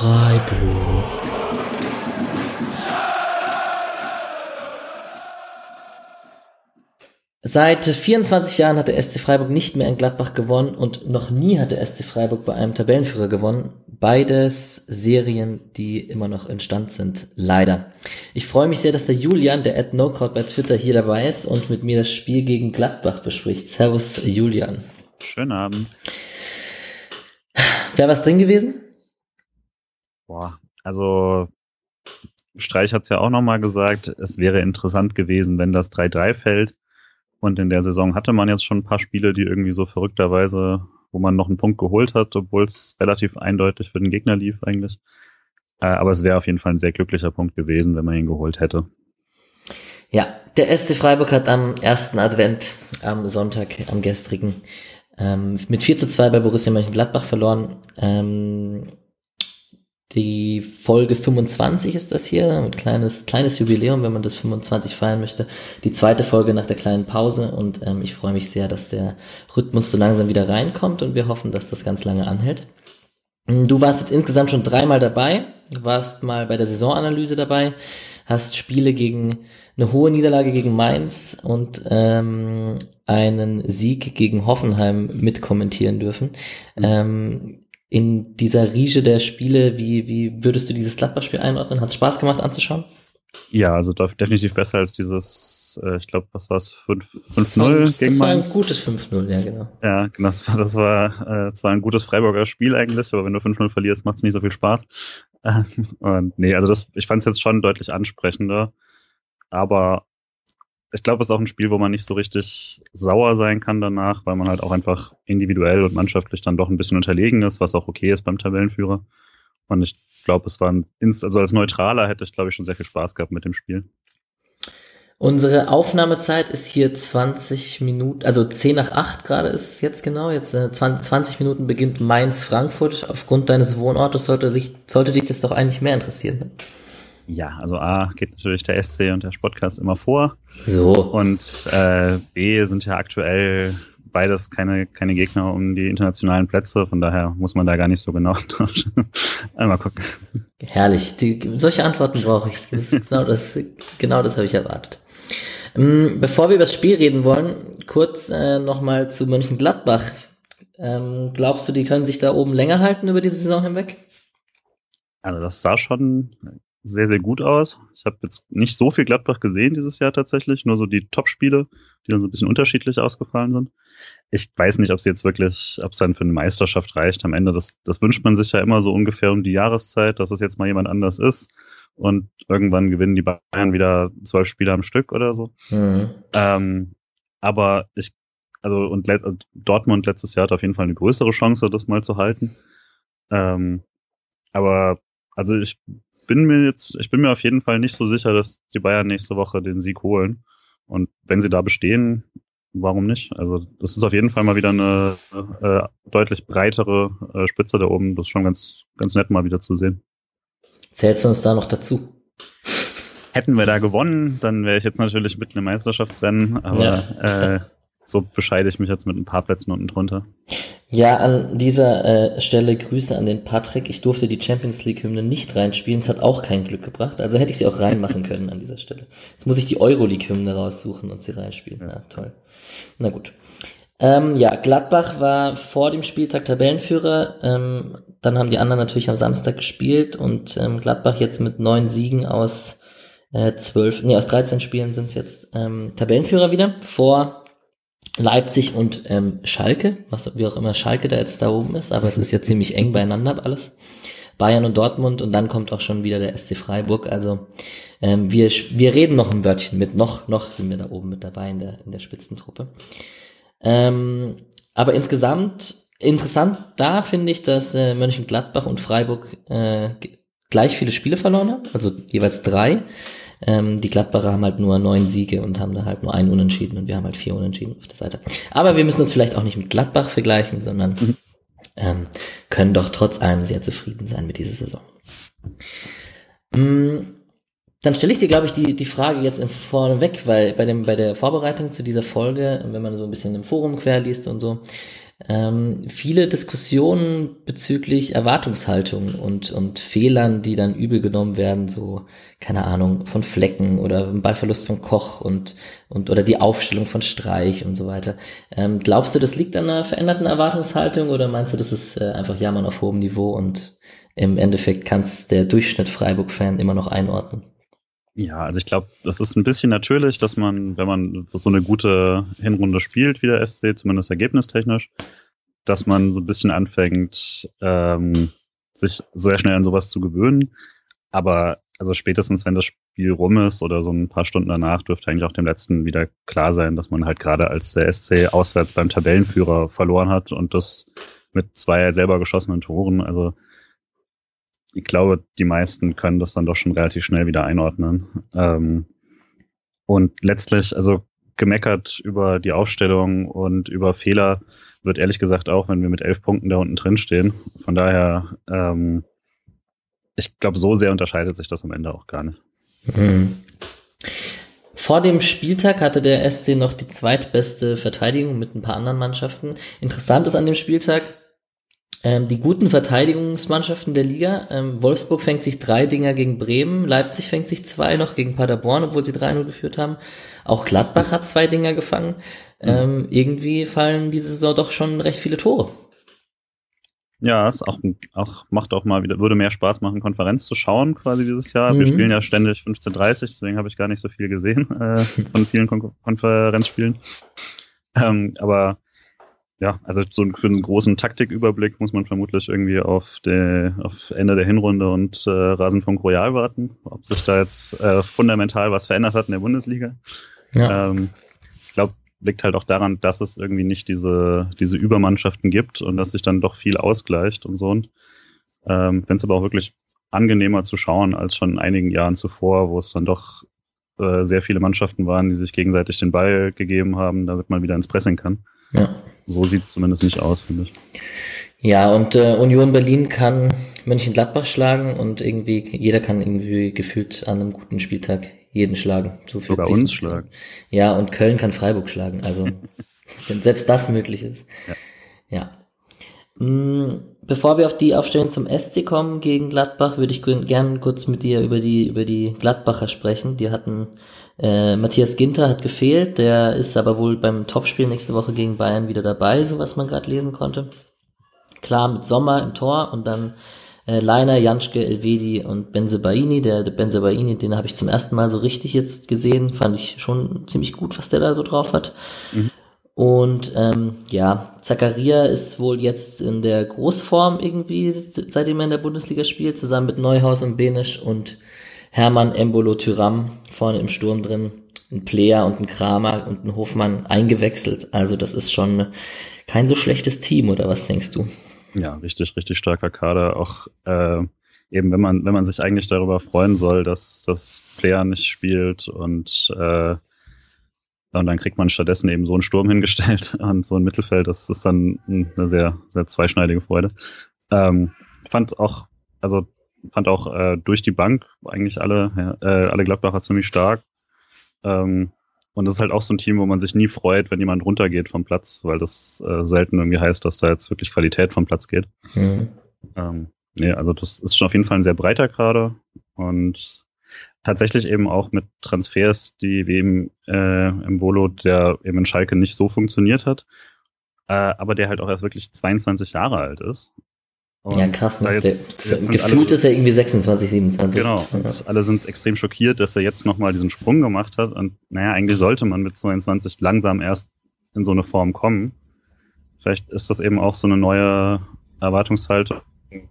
Freiburg. Seit 24 Jahren hat der SC Freiburg nicht mehr in Gladbach gewonnen und noch nie hat der SC Freiburg bei einem Tabellenführer gewonnen. Beides Serien, die immer noch in Stand sind, leider. Ich freue mich sehr, dass der Julian, der at NoCrowd bei Twitter hier dabei ist und mit mir das Spiel gegen Gladbach bespricht. Servus, Julian. Schönen Abend. Wäre was drin gewesen? Boah, also Streich hat es ja auch nochmal gesagt, es wäre interessant gewesen, wenn das 3-3 fällt. Und in der Saison hatte man jetzt schon ein paar Spiele, die irgendwie so verrückterweise, wo man noch einen Punkt geholt hat, obwohl es relativ eindeutig für den Gegner lief eigentlich. Äh, aber es wäre auf jeden Fall ein sehr glücklicher Punkt gewesen, wenn man ihn geholt hätte. Ja, der SC Freiburg hat am ersten Advent, am Sonntag, am gestrigen, ähm, mit 4 zu 2 bei Borussia Mönchengladbach verloren. Ähm, die Folge 25 ist das hier, ein kleines, kleines Jubiläum, wenn man das 25 feiern möchte. Die zweite Folge nach der kleinen Pause und ähm, ich freue mich sehr, dass der Rhythmus so langsam wieder reinkommt und wir hoffen, dass das ganz lange anhält. Du warst jetzt insgesamt schon dreimal dabei, du warst mal bei der Saisonanalyse dabei, hast Spiele gegen eine hohe Niederlage gegen Mainz und ähm, einen Sieg gegen Hoffenheim mitkommentieren dürfen. Mhm. Ähm, in dieser Riege der Spiele, wie, wie würdest du dieses Gladbach-Spiel einordnen? Hat es Spaß gemacht anzuschauen? Ja, also definitiv besser als dieses, äh, ich glaube, was war es, 5-0 gegen Das war ein gutes 5-0, ja, genau. Ja, genau, das war, das war äh, zwar ein gutes Freiburger Spiel eigentlich, aber wenn du 5-0 verlierst, macht es nicht so viel Spaß. und nee, also das, ich fand es jetzt schon deutlich ansprechender, aber ich glaube, es ist auch ein Spiel, wo man nicht so richtig sauer sein kann danach, weil man halt auch einfach individuell und mannschaftlich dann doch ein bisschen unterlegen ist, was auch okay ist beim Tabellenführer. Und ich glaube, es war ein, also als Neutraler hätte ich, glaube ich, schon sehr viel Spaß gehabt mit dem Spiel. Unsere Aufnahmezeit ist hier 20 Minuten, also 10 nach 8 gerade ist es jetzt genau. Jetzt äh, 20, 20 Minuten beginnt Mainz-Frankfurt. Aufgrund deines Wohnortes sollte, sich, sollte dich das doch eigentlich mehr interessieren. Ne? Ja, also A geht natürlich der SC und der Sportcast immer vor. So. Und äh, B sind ja aktuell beides keine, keine Gegner um die internationalen Plätze, von daher muss man da gar nicht so genau tauschen. Einmal gucken. Herrlich. Die, solche Antworten brauche ich. Das ist genau das, genau das habe ich erwartet. Ähm, bevor wir über das Spiel reden wollen, kurz äh, nochmal zu Mönchengladbach. Ähm, glaubst du, die können sich da oben länger halten über die Saison hinweg? Also das sah schon sehr, sehr gut aus. Ich habe jetzt nicht so viel Gladbach gesehen dieses Jahr tatsächlich, nur so die Top-Spiele, die dann so ein bisschen unterschiedlich ausgefallen sind. Ich weiß nicht, ob es jetzt wirklich, ob es dann für eine Meisterschaft reicht am Ende. Das, das wünscht man sich ja immer so ungefähr um die Jahreszeit, dass es jetzt mal jemand anders ist. Und irgendwann gewinnen die Bayern wieder zwölf Spiele am Stück oder so. Mhm. Ähm, aber ich, also, und also Dortmund letztes Jahr hat auf jeden Fall eine größere Chance, das mal zu halten. Ähm, aber also ich bin mir jetzt, ich bin mir auf jeden Fall nicht so sicher, dass die Bayern nächste Woche den Sieg holen. Und wenn sie da bestehen, warum nicht? Also das ist auf jeden Fall mal wieder eine äh, deutlich breitere äh, Spitze da oben. Das ist schon ganz, ganz nett mal wieder zu sehen. Zählst du uns da noch dazu? Hätten wir da gewonnen, dann wäre ich jetzt natürlich mit einem Meisterschaftsrennen, aber ja. äh, so bescheide ich mich jetzt mit ein paar Plätzen unten drunter. Ja, an dieser äh, Stelle Grüße an den Patrick. Ich durfte die Champions League Hymne nicht reinspielen. Es hat auch kein Glück gebracht. Also hätte ich sie auch reinmachen können an dieser Stelle. Jetzt muss ich die Euroleague Hymne raussuchen und sie reinspielen. Ja, Na, toll. Na gut. Ähm, ja, Gladbach war vor dem Spieltag Tabellenführer. Ähm, dann haben die anderen natürlich am Samstag gespielt und ähm, Gladbach jetzt mit neun Siegen aus äh, zwölf, nee, aus 13 Spielen sind es jetzt ähm, Tabellenführer wieder vor Leipzig und ähm, Schalke, was wie auch immer Schalke da jetzt da oben ist, aber es ist ja ziemlich eng beieinander alles. Bayern und Dortmund und dann kommt auch schon wieder der SC Freiburg. Also ähm, wir, wir reden noch ein Wörtchen mit, noch, noch sind wir da oben mit dabei in der, in der Spitzentruppe. Ähm, aber insgesamt interessant da finde ich, dass äh, Mönchengladbach und Freiburg äh, gleich viele Spiele verloren haben, also jeweils drei. Ähm, die Gladbacher haben halt nur neun Siege und haben da halt nur einen Unentschieden und wir haben halt vier Unentschieden auf der Seite. Aber wir müssen uns vielleicht auch nicht mit Gladbach vergleichen, sondern mhm. ähm, können doch trotz allem sehr zufrieden sein mit dieser Saison. Mhm. Dann stelle ich dir, glaube ich, die, die Frage jetzt vorneweg, weil bei, dem, bei der Vorbereitung zu dieser Folge, wenn man so ein bisschen im Forum querliest und so, ähm, viele Diskussionen bezüglich Erwartungshaltung und, und Fehlern, die dann übel genommen werden, so, keine Ahnung, von Flecken oder Ballverlust von Koch und, und oder die Aufstellung von Streich und so weiter. Ähm, glaubst du, das liegt an einer veränderten Erwartungshaltung oder meinst du, das ist äh, einfach Jammern auf hohem Niveau und im Endeffekt kann es der Durchschnitt Freiburg-Fan immer noch einordnen? Ja, also ich glaube, das ist ein bisschen natürlich, dass man, wenn man so eine gute Hinrunde spielt wie der SC, zumindest ergebnistechnisch, dass man so ein bisschen anfängt, ähm, sich sehr schnell an sowas zu gewöhnen. Aber also spätestens, wenn das Spiel rum ist oder so ein paar Stunden danach, dürfte eigentlich auch dem letzten wieder klar sein, dass man halt gerade als der SC auswärts beim Tabellenführer verloren hat und das mit zwei selber geschossenen Toren. Also ich glaube, die meisten können das dann doch schon relativ schnell wieder einordnen. Ähm, und letztlich, also gemeckert über die Aufstellung und über Fehler wird ehrlich gesagt auch, wenn wir mit elf Punkten da unten drin stehen. Von daher, ähm, ich glaube, so sehr unterscheidet sich das am Ende auch gar nicht. Mhm. Vor dem Spieltag hatte der SC noch die zweitbeste Verteidigung mit ein paar anderen Mannschaften. Interessant ist an dem Spieltag, ähm, die guten Verteidigungsmannschaften der Liga, ähm, Wolfsburg fängt sich drei Dinger gegen Bremen, Leipzig fängt sich zwei noch gegen Paderborn, obwohl sie 3-0 geführt haben. Auch Gladbach hat zwei Dinger gefangen. Ähm, irgendwie fallen diese Saison doch schon recht viele Tore. Ja, es auch, auch macht auch mal wieder, würde mehr Spaß machen, Konferenz zu schauen quasi dieses Jahr. Mhm. Wir spielen ja ständig 15.30, deswegen habe ich gar nicht so viel gesehen äh, von vielen Kon Konferenzspielen. Ähm, aber ja, also so für einen großen Taktiküberblick muss man vermutlich irgendwie auf, der, auf Ende der Hinrunde und äh, Rasenfunk Royal warten, ob sich da jetzt äh, fundamental was verändert hat in der Bundesliga. Ja. Ähm, ich glaube, liegt halt auch daran, dass es irgendwie nicht diese, diese Übermannschaften gibt und dass sich dann doch viel ausgleicht und so. Und ähm, finde es aber auch wirklich angenehmer zu schauen als schon in einigen Jahren zuvor, wo es dann doch äh, sehr viele Mannschaften waren, die sich gegenseitig den Ball gegeben haben, damit man wieder ins Pressing kann. Ja. So sieht es zumindest nicht aus, finde ich. Ja, und äh, Union Berlin kann Mönchengladbach schlagen und irgendwie, jeder kann irgendwie gefühlt an einem guten Spieltag jeden schlagen. So viel Sogar uns schlagen. Ja, und Köln kann Freiburg schlagen. Also, wenn selbst das möglich ist. Ja. ja. Mm, bevor wir auf die Aufstellung zum SC kommen gegen Gladbach, würde ich gerne kurz mit dir über die, über die Gladbacher sprechen. Die hatten äh, Matthias Ginter hat gefehlt, der ist aber wohl beim Topspiel nächste Woche gegen Bayern wieder dabei, so was man gerade lesen konnte. Klar, mit Sommer im Tor und dann äh, Leiner, Janschke, Elvedi und Benzebaini. Der, der Benzebaini, den habe ich zum ersten Mal so richtig jetzt gesehen, fand ich schon ziemlich gut, was der da so drauf hat. Mhm. Und ähm, ja, Zakaria ist wohl jetzt in der Großform irgendwie, seitdem er in der Bundesliga spielt, zusammen mit Neuhaus und Benisch und Hermann Embolo Tyram vorne im Sturm drin, ein Player und ein Kramer und ein Hofmann eingewechselt. Also das ist schon kein so schlechtes Team, oder was denkst du? Ja, richtig, richtig starker Kader. Auch äh, eben, wenn man, wenn man sich eigentlich darüber freuen soll, dass das Player nicht spielt und äh, und dann kriegt man stattdessen eben so einen Sturm hingestellt und so ein Mittelfeld. Das ist dann eine sehr, sehr zweischneidige Freude. Ähm, fand auch, also fand auch äh, durch die Bank eigentlich alle, äh, alle Gladbacher ziemlich stark. Ähm, und das ist halt auch so ein Team, wo man sich nie freut, wenn jemand runtergeht vom Platz, weil das äh, selten irgendwie heißt, dass da jetzt wirklich Qualität vom Platz geht. Mhm. Ähm, nee, also das ist schon auf jeden Fall ein sehr breiter Kader und tatsächlich eben auch mit Transfers, die wie eben äh, im Bolo, der eben in Schalke nicht so funktioniert hat, äh, aber der halt auch erst wirklich 22 Jahre alt ist und ja, krass, ne? Jetzt, der, jetzt gefühlt alle, ist er irgendwie 26, 27. Genau. Und ja. alle sind extrem schockiert, dass er jetzt nochmal diesen Sprung gemacht hat. Und naja, eigentlich sollte man mit 22 langsam erst in so eine Form kommen. Vielleicht ist das eben auch so eine neue Erwartungshaltung,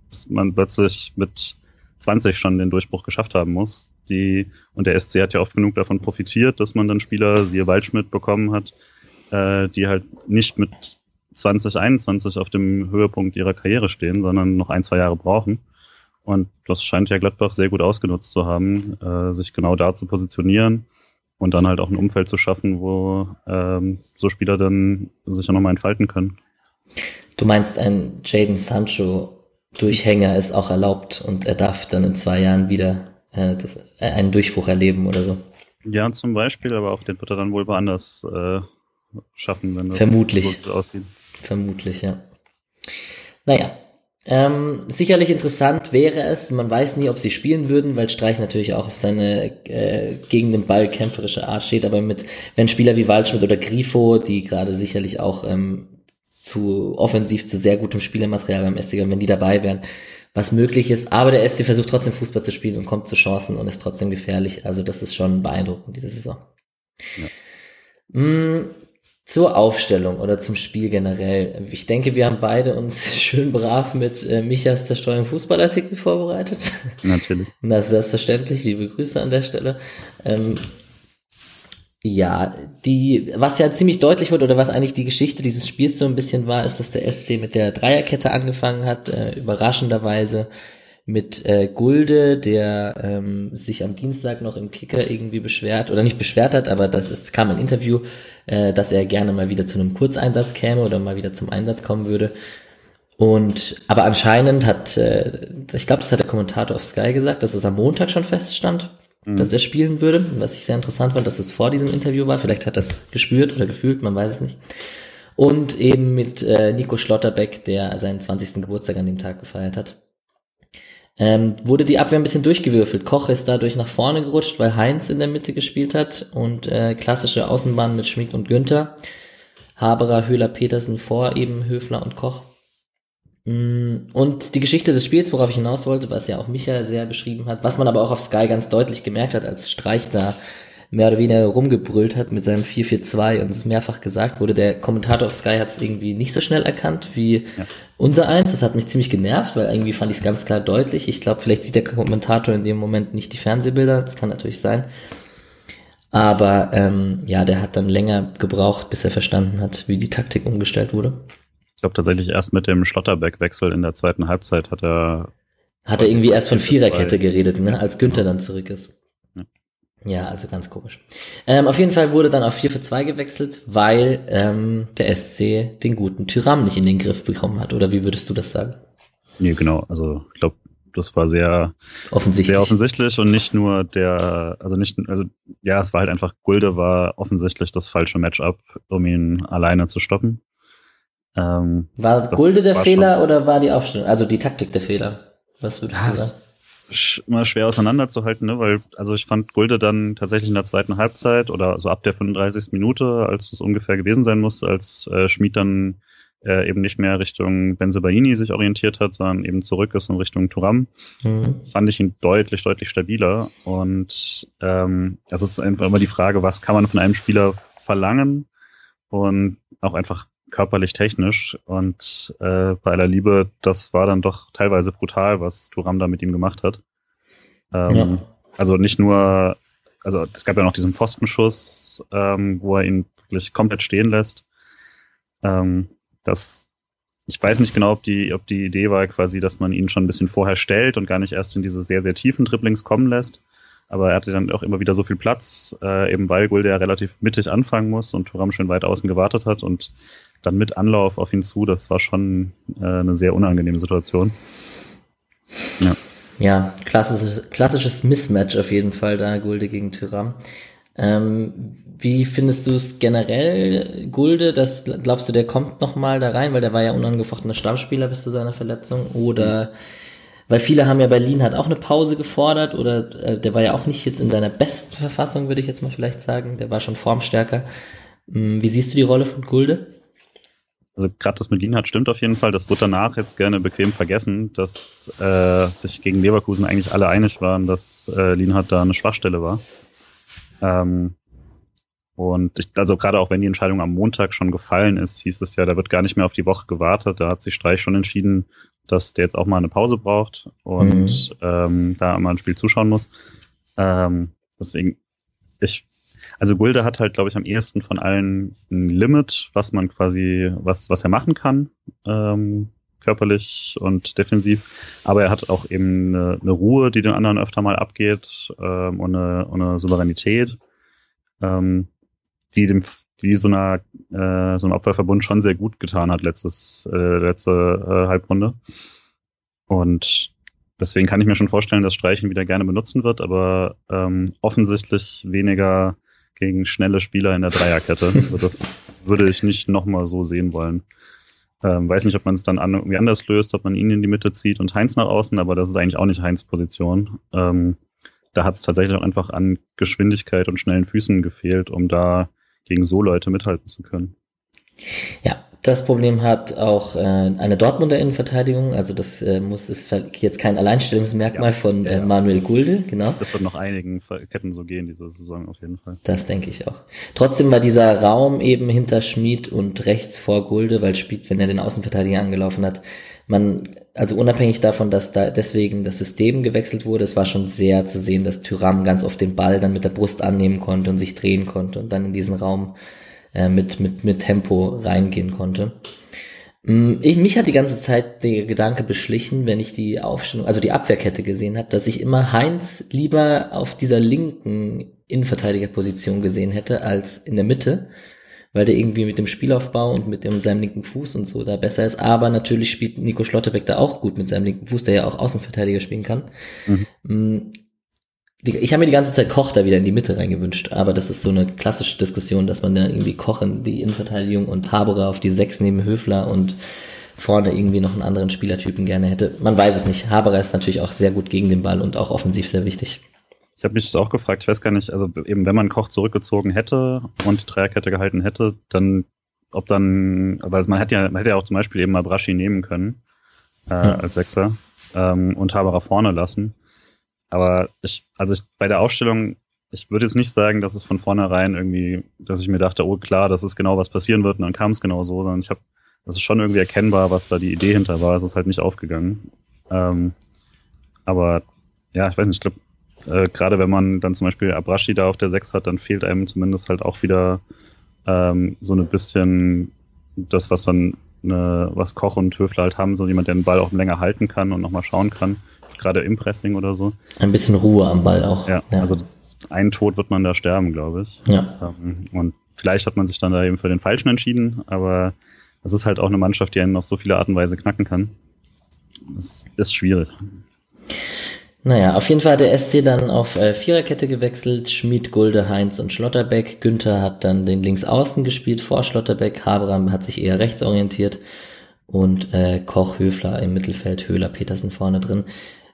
dass man plötzlich mit 20 schon den Durchbruch geschafft haben muss. Die, und der SC hat ja oft genug davon profitiert, dass man dann Spieler, siehe Waldschmidt, bekommen hat, äh, die halt nicht mit 2021 auf dem Höhepunkt ihrer Karriere stehen, sondern noch ein, zwei Jahre brauchen. Und das scheint ja Gladbach sehr gut ausgenutzt zu haben, äh, sich genau da zu positionieren und dann halt auch ein Umfeld zu schaffen, wo ähm, so Spieler dann sich ja nochmal entfalten können. Du meinst, ein Jaden Sancho Durchhänger ist auch erlaubt und er darf dann in zwei Jahren wieder äh, das, äh, einen Durchbruch erleben oder so? Ja, zum Beispiel, aber auch den wird er dann wohl woanders äh, schaffen, wenn das Vermutlich. so aussieht. Vermutlich, ja. Naja, ähm, sicherlich interessant wäre es, man weiß nie, ob sie spielen würden, weil Streich natürlich auch auf seine äh, gegen den Ball kämpferische Art steht, aber mit, wenn Spieler wie Waldschmidt oder Grifo, die gerade sicherlich auch ähm, zu offensiv zu sehr gutem Spielermaterial beim SC, wenn die dabei wären, was möglich ist, aber der SC versucht trotzdem Fußball zu spielen und kommt zu Chancen und ist trotzdem gefährlich, also das ist schon beeindruckend diese Saison. Ja. Mm, zur Aufstellung oder zum Spiel generell. Ich denke, wir haben beide uns schön brav mit äh, Michas Zerstreuung Fußballartikel vorbereitet. Natürlich. Das ist selbstverständlich. Liebe Grüße an der Stelle. Ähm, ja, die, was ja ziemlich deutlich wird oder was eigentlich die Geschichte dieses Spiels so ein bisschen war, ist, dass der SC mit der Dreierkette angefangen hat, äh, überraschenderweise mit äh, Gulde, der ähm, sich am Dienstag noch im Kicker irgendwie beschwert oder nicht beschwert hat, aber das ist, kam ein Interview, äh, dass er gerne mal wieder zu einem Kurzeinsatz käme oder mal wieder zum Einsatz kommen würde. Und aber anscheinend hat, äh, ich glaube, das hat der Kommentator auf Sky gesagt, dass es am Montag schon feststand, mhm. dass er spielen würde, was ich sehr interessant fand, dass es vor diesem Interview war. Vielleicht hat er es gespürt oder gefühlt, man weiß es nicht. Und eben mit äh, Nico Schlotterbeck, der seinen 20. Geburtstag an dem Tag gefeiert hat ähm, wurde die Abwehr ein bisschen durchgewürfelt. Koch ist dadurch nach vorne gerutscht, weil Heinz in der Mitte gespielt hat und äh, klassische Außenbahn mit Schmid und Günther. Haberer, Höhler, Petersen vor eben Höfler und Koch. Mm, und die Geschichte des Spiels, worauf ich hinaus wollte, was ja auch Michael sehr beschrieben hat, was man aber auch auf Sky ganz deutlich gemerkt hat, als Streich da mehr oder weniger rumgebrüllt hat mit seinem 4-4-2 und es mehrfach gesagt wurde. Der Kommentator auf Sky hat es irgendwie nicht so schnell erkannt wie ja. unser eins. Das hat mich ziemlich genervt, weil irgendwie fand ich es ganz klar deutlich. Ich glaube, vielleicht sieht der Kommentator in dem Moment nicht die Fernsehbilder. Das kann natürlich sein. Aber ähm, ja, der hat dann länger gebraucht, bis er verstanden hat, wie die Taktik umgestellt wurde. Ich glaube tatsächlich erst mit dem Schlotterbeck-Wechsel in der zweiten Halbzeit hat er. Hat er irgendwie erst von Viererkette geredet, ne? Als Günther dann zurück ist. Ja, also ganz komisch. Ähm, auf jeden Fall wurde dann auf 4 für 2 gewechselt, weil ähm, der SC den guten Tyram nicht in den Griff bekommen hat. Oder wie würdest du das sagen? Nee, genau. Also ich glaube, das war sehr offensichtlich. sehr offensichtlich und nicht nur der, also nicht, also ja, es war halt einfach, Gulde war offensichtlich das falsche Matchup, um ihn alleine zu stoppen. Ähm, war Gulde der Fehler schon, oder war die Aufstellung, also die Taktik der Fehler? Was würdest du sagen? Immer schwer auseinanderzuhalten, ne? weil also ich fand Gulde dann tatsächlich in der zweiten Halbzeit oder so ab der 35. Minute, als es ungefähr gewesen sein muss, als äh, Schmid dann äh, eben nicht mehr Richtung Benzebaini sich orientiert hat, sondern eben zurück ist in Richtung Turam, mhm. fand ich ihn deutlich, deutlich stabiler. Und ähm, das ist einfach immer die Frage, was kann man von einem Spieler verlangen und auch einfach körperlich technisch. Und äh, bei aller Liebe, das war dann doch teilweise brutal, was Turam da mit ihm gemacht hat. Ähm, ja. Also nicht nur, also es gab ja noch diesen Pfostenschuss, ähm, wo er ihn wirklich komplett stehen lässt. Ähm, das, ich weiß nicht genau, ob die, ob die Idee war quasi, dass man ihn schon ein bisschen vorher stellt und gar nicht erst in diese sehr, sehr tiefen Dribblings kommen lässt. Aber er hatte dann auch immer wieder so viel Platz, äh, eben weil Gulde ja relativ mittig anfangen muss und Turam schön weit außen gewartet hat und dann mit Anlauf auf ihn zu, das war schon äh, eine sehr unangenehme Situation. Ja. Ja, klassisches, klassisches Mismatch auf jeden Fall da, Gulde gegen Tyram. Ähm, wie findest du es generell, Gulde? Das glaubst du, der kommt nochmal da rein, weil der war ja unangefochtener Stammspieler bis zu seiner Verletzung? Oder mhm. weil viele haben ja Berlin hat auch eine Pause gefordert oder äh, der war ja auch nicht jetzt in seiner besten Verfassung, würde ich jetzt mal vielleicht sagen. Der war schon formstärker. Ähm, wie siehst du die Rolle von Gulde? Also gerade das mit Lienhardt stimmt auf jeden Fall. Das wird danach jetzt gerne bequem vergessen, dass äh, sich gegen Leverkusen eigentlich alle einig waren, dass äh, Lienhardt da eine Schwachstelle war. Ähm, und ich, also gerade auch wenn die Entscheidung am Montag schon gefallen ist, hieß es ja, da wird gar nicht mehr auf die Woche gewartet. Da hat sich Streich schon entschieden, dass der jetzt auch mal eine Pause braucht und mhm. ähm, da mal ein Spiel zuschauen muss. Ähm, deswegen, ich also Gulde hat halt, glaube ich, am ehesten von allen ein Limit, was man quasi, was, was er machen kann, ähm, körperlich und defensiv. Aber er hat auch eben eine, eine Ruhe, die den anderen öfter mal abgeht ähm, und, eine, und eine Souveränität, ähm, die dem die so einer äh, so einem Abwehrverbund schon sehr gut getan hat letztes äh, letzte äh, Halbrunde und deswegen kann ich mir schon vorstellen, dass Streichen wieder gerne benutzen wird, aber ähm, offensichtlich weniger gegen schnelle Spieler in der Dreierkette. Also das würde ich nicht nochmal so sehen wollen. Ähm, weiß nicht, ob man es dann an, irgendwie anders löst, ob man ihn in die Mitte zieht und Heinz nach außen, aber das ist eigentlich auch nicht Heinz Position. Ähm, da hat es tatsächlich auch einfach an Geschwindigkeit und schnellen Füßen gefehlt, um da gegen so Leute mithalten zu können. Ja, das Problem hat auch äh, eine Dortmunder Innenverteidigung, also das äh, muss ist jetzt kein Alleinstellungsmerkmal ja, von äh, Manuel Gulde, genau. Das wird noch einigen Ketten so gehen diese Saison auf jeden Fall. Das denke ich auch. Trotzdem war dieser Raum eben hinter Schmid und rechts vor Gulde, weil Schmid, wenn er den Außenverteidiger angelaufen hat, man, also unabhängig davon, dass da deswegen das System gewechselt wurde, es war schon sehr zu sehen, dass Tyram ganz oft den Ball dann mit der Brust annehmen konnte und sich drehen konnte und dann in diesen Raum äh, mit, mit, mit Tempo reingehen konnte. Mm, ich, mich hat die ganze Zeit der Gedanke beschlichen, wenn ich die Aufstellung, also die Abwehrkette gesehen habe, dass ich immer Heinz lieber auf dieser linken Innenverteidigerposition gesehen hätte als in der Mitte, weil der irgendwie mit dem Spielaufbau und mit dem, seinem linken Fuß und so da besser ist. Aber natürlich spielt Nico Schlotterbeck da auch gut mit seinem linken Fuß, der ja auch Außenverteidiger spielen kann. Mhm. Ich habe mir die ganze Zeit Koch da wieder in die Mitte reingewünscht, aber das ist so eine klassische Diskussion, dass man da irgendwie Koch in die Innenverteidigung und Haberer auf die Sechs neben Höfler und vorne irgendwie noch einen anderen Spielertypen gerne hätte. Man weiß es nicht. Haberer ist natürlich auch sehr gut gegen den Ball und auch offensiv sehr wichtig. Ich habe mich das auch gefragt, ich weiß gar nicht, also eben wenn man Koch zurückgezogen hätte und die Dreierkette gehalten hätte, dann ob dann, aber man hätte ja, man hätte ja auch zum Beispiel eben mal Braschi nehmen können äh, ja. als Sechser ähm, und Haberer vorne lassen. Aber ich, also ich, bei der Aufstellung, ich würde jetzt nicht sagen, dass es von vornherein irgendwie, dass ich mir dachte, oh klar, das ist genau was passieren wird und dann kam es genau so, sondern ich habe, das ist schon irgendwie erkennbar, was da die Idee hinter war. Es ist halt nicht aufgegangen. Ähm, aber ja, ich weiß nicht, ich glaube, äh, gerade wenn man dann zum Beispiel Abrashi da auf der 6 hat, dann fehlt einem zumindest halt auch wieder ähm, so ein bisschen das, was dann eine, was Koch und Höfler halt haben, so jemand, der den Ball auch länger halten kann und nochmal schauen kann gerade im Pressing oder so. Ein bisschen Ruhe am Ball auch. Ja, ja. also einen Tod wird man da sterben, glaube ich. Ja. Ähm, und vielleicht hat man sich dann da eben für den Falschen entschieden, aber es ist halt auch eine Mannschaft, die einen auf so viele Art und Weise knacken kann. Das ist schwierig. Naja, auf jeden Fall hat der SC dann auf äh, Viererkette gewechselt. Schmid, Gulde, Heinz und Schlotterbeck. Günther hat dann den Linksaußen gespielt vor Schlotterbeck. Haberam hat sich eher rechts orientiert. Und äh, Koch, Höfler im Mittelfeld, Höhler, Petersen vorne drin.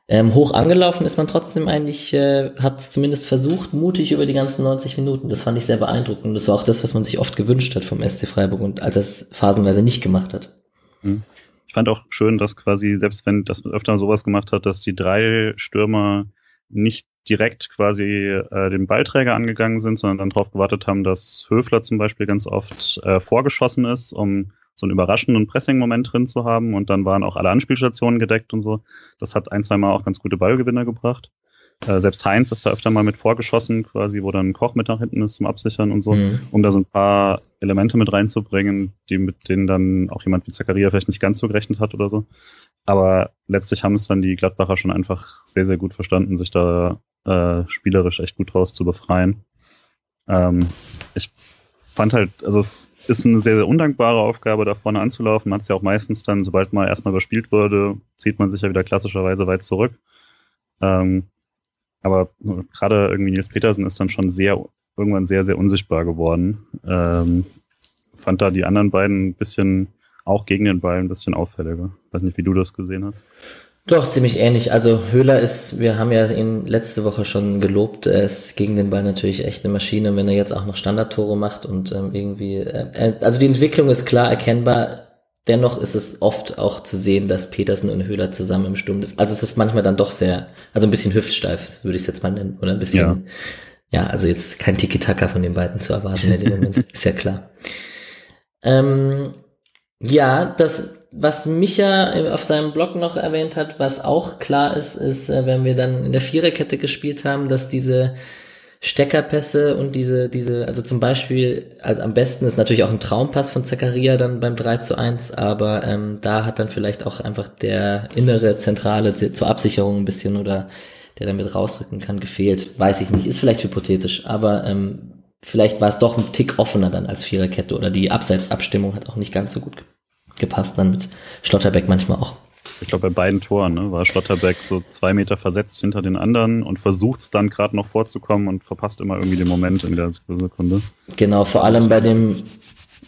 Ähm, hoch angelaufen ist man trotzdem eigentlich, äh, hat zumindest versucht, mutig über die ganzen 90 Minuten. Das fand ich sehr beeindruckend. Das war auch das, was man sich oft gewünscht hat vom SC Freiburg und als er es phasenweise nicht gemacht hat. Mhm. Ich fand auch schön, dass quasi, selbst wenn das öfter sowas gemacht hat, dass die drei Stürmer nicht direkt quasi äh, den Ballträger angegangen sind, sondern dann darauf gewartet haben, dass Höfler zum Beispiel ganz oft äh, vorgeschossen ist, um so einen überraschenden Pressing-Moment drin zu haben und dann waren auch alle Anspielstationen gedeckt und so. Das hat ein, zwei Mal auch ganz gute Ballgewinner gebracht. Äh, selbst Heinz ist da öfter mal mit vorgeschossen, quasi, wo dann Koch mit nach hinten ist zum Absichern und so, mhm. um da so ein paar Elemente mit reinzubringen, die mit denen dann auch jemand wie Zakaria vielleicht nicht ganz so gerechnet hat oder so. Aber letztlich haben es dann die Gladbacher schon einfach sehr, sehr gut verstanden, sich da äh, spielerisch echt gut draus zu befreien. Ähm, ich fand halt, also es ist eine sehr, sehr undankbare Aufgabe, da vorne anzulaufen. Man hat es ja auch meistens dann, sobald man erstmal überspielt wurde, zieht man sich ja wieder klassischerweise weit zurück. Ähm, aber gerade irgendwie Nils Petersen ist dann schon sehr, irgendwann sehr, sehr unsichtbar geworden. Ähm, fand da die anderen beiden ein bisschen, auch gegen den Ball ein bisschen auffälliger. Weiß nicht, wie du das gesehen hast. Doch, ziemlich ähnlich. Also Höhler ist, wir haben ja ihn letzte Woche schon gelobt, er ist gegen den Ball natürlich echt eine Maschine, wenn er jetzt auch noch Standardtore macht und ähm, irgendwie, äh, also die Entwicklung ist klar erkennbar. Dennoch ist es oft auch zu sehen, dass Petersen und Höhler zusammen im Sturm ist. Also es ist manchmal dann doch sehr, also ein bisschen hüftsteif, würde ich es jetzt mal nennen, oder ein bisschen, ja, ja also jetzt kein Tiki-Taka von den beiden zu erwarten in dem Moment, ist ja klar. Ähm, ja, das was Micha auf seinem Blog noch erwähnt hat, was auch klar ist, ist, äh, wenn wir dann in der Viererkette gespielt haben, dass diese Steckerpässe und diese, diese, also zum Beispiel, also am besten ist natürlich auch ein Traumpass von Zakaria dann beim 3 zu 1, aber ähm, da hat dann vielleicht auch einfach der innere Zentrale zur Absicherung ein bisschen oder der damit rausrücken kann, gefehlt. Weiß ich nicht, ist vielleicht hypothetisch, aber ähm, vielleicht war es doch ein Tick offener dann als Viererkette oder die Abseitsabstimmung hat auch nicht ganz so gut gepasst dann mit Schlotterbeck manchmal auch. Ich glaube, bei beiden Toren ne, war Schlotterbeck so zwei Meter versetzt hinter den anderen und versucht es dann gerade noch vorzukommen und verpasst immer irgendwie den Moment in der Sekunde. Genau, vor allem bei dem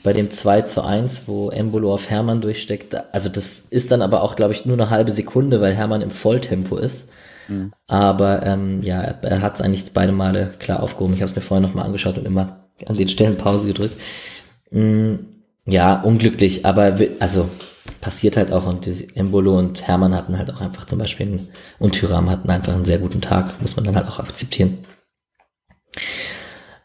bei dem 2 zu 1, wo Embolo auf Hermann durchsteckt. Also das ist dann aber auch, glaube ich, nur eine halbe Sekunde, weil Hermann im Volltempo ist. Mhm. Aber ähm, ja, er hat es eigentlich beide Male klar aufgehoben. Ich habe es mir vorher nochmal angeschaut und immer an den Stellen Pause gedrückt. Mhm, ja, unglücklich, aber also passiert halt auch und Embolo und Hermann hatten halt auch einfach zum Beispiel und Tyram hatten einfach einen sehr guten Tag, muss man dann halt auch akzeptieren.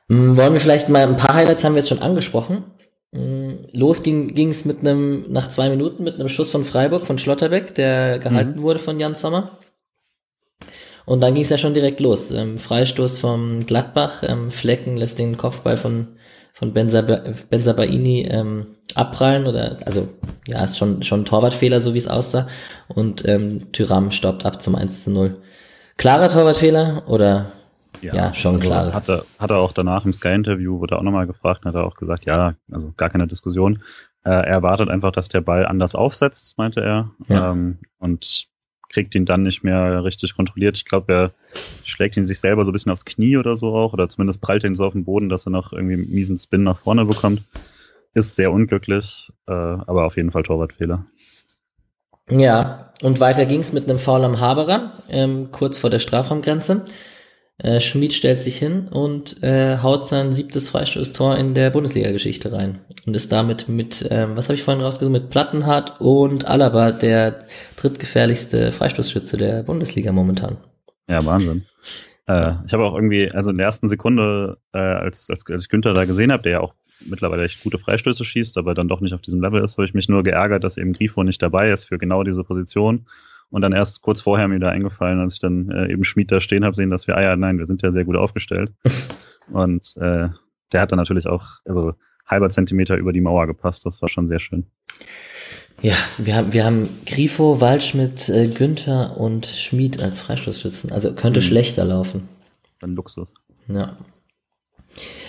Mhm, wollen wir vielleicht mal ein paar Highlights haben wir jetzt schon angesprochen. Mhm, los ging es mit einem nach zwei Minuten mit einem Schuss von Freiburg von Schlotterbeck, der gehalten mhm. wurde von Jan Sommer. Und dann ging es ja schon direkt los. Ähm, Freistoß vom Gladbach, ähm, Flecken lässt den Kopfball von, von Benzabaini ähm, abprallen oder also ja, ist schon, schon ein Torwartfehler, so wie es aussah. Und ähm, Tyram staubt ab zum 1 zu 0. Klarer Torwartfehler oder ja, ja schon also klar. Hat er, hat er auch danach im Sky-Interview, wurde er auch nochmal gefragt, hat er auch gesagt, ja, also gar keine Diskussion. Äh, er erwartet einfach, dass der Ball anders aufsetzt, meinte er. Ja. Ähm, und kriegt ihn dann nicht mehr richtig kontrolliert. Ich glaube, er schlägt ihn sich selber so ein bisschen aufs Knie oder so auch, oder zumindest prallt ihn so auf den Boden, dass er noch irgendwie einen miesen Spin nach vorne bekommt. Ist sehr unglücklich, äh, aber auf jeden Fall Torwartfehler. Ja, und weiter ging's mit einem Foul am Haberer, ähm, kurz vor der Strafraumgrenze. Äh, Schmid stellt sich hin und äh, haut sein siebtes Freistoßtor in der Bundesliga-Geschichte rein und ist damit mit, ähm, was habe ich vorhin rausgesucht, mit Plattenhardt und Alaba der drittgefährlichste Freistoßschütze der Bundesliga momentan. Ja, Wahnsinn. Äh, ich habe auch irgendwie, also in der ersten Sekunde, äh, als, als, als ich Günther da gesehen habe, der ja auch mittlerweile echt gute Freistöße schießt, aber dann doch nicht auf diesem Level ist, habe ich mich nur geärgert, dass eben Grifo nicht dabei ist für genau diese Position und dann erst kurz vorher mir da eingefallen, als ich dann äh, eben Schmied da stehen habe, sehen, dass wir, ah ja, nein, wir sind ja sehr gut aufgestellt. und äh, der hat dann natürlich auch, also halber Zentimeter über die Mauer gepasst. Das war schon sehr schön. Ja, wir haben, wir haben Grifo, Waldschmidt, äh, Günther und Schmied als Freistoßschützen. Also könnte mhm. schlechter laufen. Dann Luxus. Ja.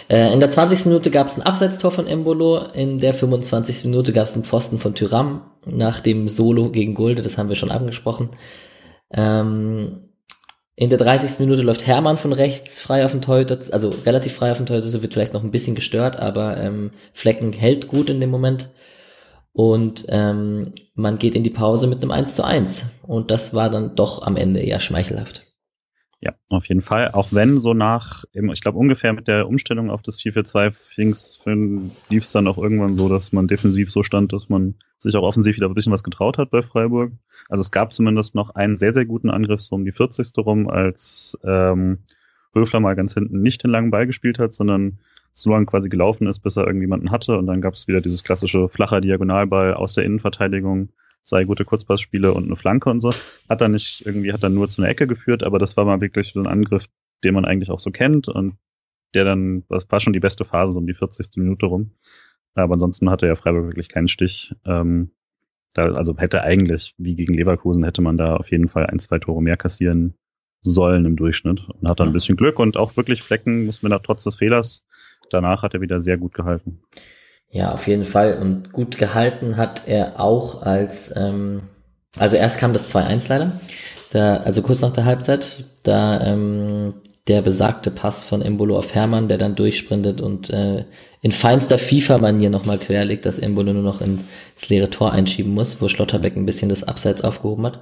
Äh, in der 20. Minute gab es ein Abseitstor von Embolo, in der 25. Minute gab es einen Pfosten von Tyram nach dem Solo gegen Gulde, das haben wir schon angesprochen. Ähm, in der 30. Minute läuft Hermann von rechts frei auf den Torhüter, also relativ frei auf den Torhüter, wird vielleicht noch ein bisschen gestört, aber ähm, Flecken hält gut in dem Moment. Und ähm, man geht in die Pause mit einem 1 zu 1. Und das war dann doch am Ende eher schmeichelhaft. Ja, auf jeden Fall. Auch wenn so nach, ich glaube ungefähr mit der Umstellung auf das 4-4-2 lief es dann auch irgendwann so, dass man defensiv so stand, dass man sich auch offensiv wieder ein bisschen was getraut hat bei Freiburg. Also es gab zumindest noch einen sehr, sehr guten Angriff so um die 40. rum, als ähm, Höfler mal ganz hinten nicht den langen Ball gespielt hat, sondern so lange quasi gelaufen ist, bis er irgendjemanden hatte. Und dann gab es wieder dieses klassische flacher Diagonalball aus der Innenverteidigung zwei gute Kurzpassspiele und eine Flanke und so. Hat er nicht, irgendwie hat er nur zu einer Ecke geführt, aber das war mal wirklich so ein Angriff, den man eigentlich auch so kennt und der dann, das war schon die beste Phase, so um die 40. Minute rum. Aber ansonsten hatte ja Freiburg wirklich keinen Stich. Ähm, da, also hätte eigentlich, wie gegen Leverkusen, hätte man da auf jeden Fall ein, zwei Tore mehr kassieren sollen im Durchschnitt und hat dann ein bisschen Glück und auch wirklich Flecken, muss man da trotz des Fehlers, danach hat er wieder sehr gut gehalten. Ja, auf jeden Fall. Und gut gehalten hat er auch als, ähm, also erst kam das 2-1 leider, da, also kurz nach der Halbzeit, da ähm, der besagte Pass von Embolo auf Hermann, der dann durchsprintet und äh, in feinster FIFA-Manier nochmal querlegt, dass Embolo nur noch ins leere Tor einschieben muss, wo Schlotterbeck ein bisschen das Abseits aufgehoben hat.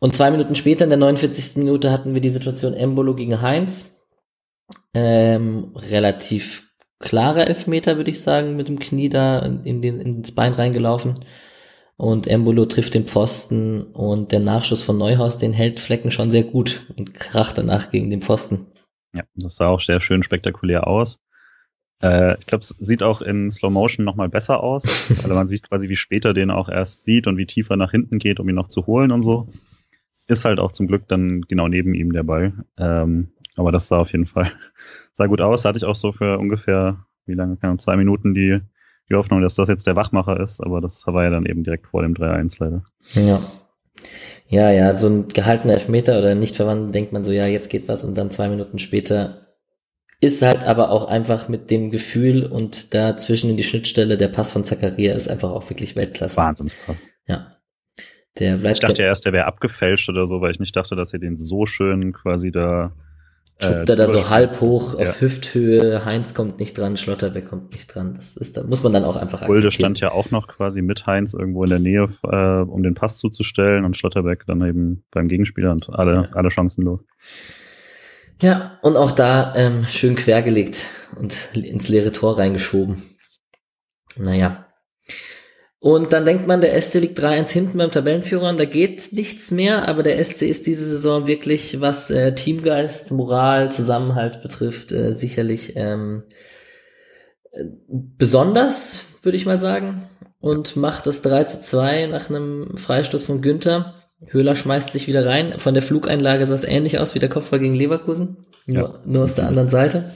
Und zwei Minuten später, in der 49. Minute, hatten wir die Situation Embolo gegen Heinz. Ähm, relativ klarer Elfmeter, würde ich sagen, mit dem Knie da in den, ins Bein reingelaufen. Und Embolo trifft den Pfosten und der Nachschuss von Neuhaus, den hält Flecken schon sehr gut und kracht danach gegen den Pfosten. Ja, das sah auch sehr schön spektakulär aus. Äh, ich glaube, es sieht auch in Slow Motion nochmal besser aus, weil man sieht quasi, wie später den auch erst sieht und wie tiefer nach hinten geht, um ihn noch zu holen und so. Ist halt auch zum Glück dann genau neben ihm der Ball. Ähm, aber das sah auf jeden Fall, sah gut aus. Da hatte ich auch so für ungefähr, wie lange, keine zwei Minuten die, die Hoffnung, dass das jetzt der Wachmacher ist. Aber das war ja dann eben direkt vor dem 3-1 leider. Ja. Ja, ja, so ein gehaltener Elfmeter oder nicht verwandt, denkt man so, ja, jetzt geht was und dann zwei Minuten später ist halt aber auch einfach mit dem Gefühl und dazwischen in die Schnittstelle der Pass von Zakaria ist einfach auch wirklich Weltklasse. Wahnsinnspass. Ja. Der bleibt ich dachte erst, der wäre abgefälscht oder so, weil ich nicht dachte, dass er den so schön quasi da Schubbt äh, er da so halb hoch auf ja. Hüfthöhe, Heinz kommt nicht dran, Schlotterbeck kommt nicht dran. Das ist, da muss man dann auch einfach akzeptieren. Gulde stand ja auch noch quasi mit Heinz irgendwo in der Nähe, äh, um den Pass zuzustellen und Schlotterbeck dann eben beim Gegenspieler und alle, ja. alle Chancen los. Ja, und auch da ähm, schön quergelegt und ins leere Tor reingeschoben. Naja. Und dann denkt man, der SC liegt 3-1 hinten beim Tabellenführer und da geht nichts mehr, aber der SC ist diese Saison wirklich, was äh, Teamgeist, Moral, Zusammenhalt betrifft, äh, sicherlich ähm, äh, besonders, würde ich mal sagen. Und macht das 3 2 nach einem Freistoß von Günther. Höhler schmeißt sich wieder rein. Von der Flugeinlage sah es ähnlich aus wie der Kopfball gegen Leverkusen. Nur, ja. nur aus der anderen Seite.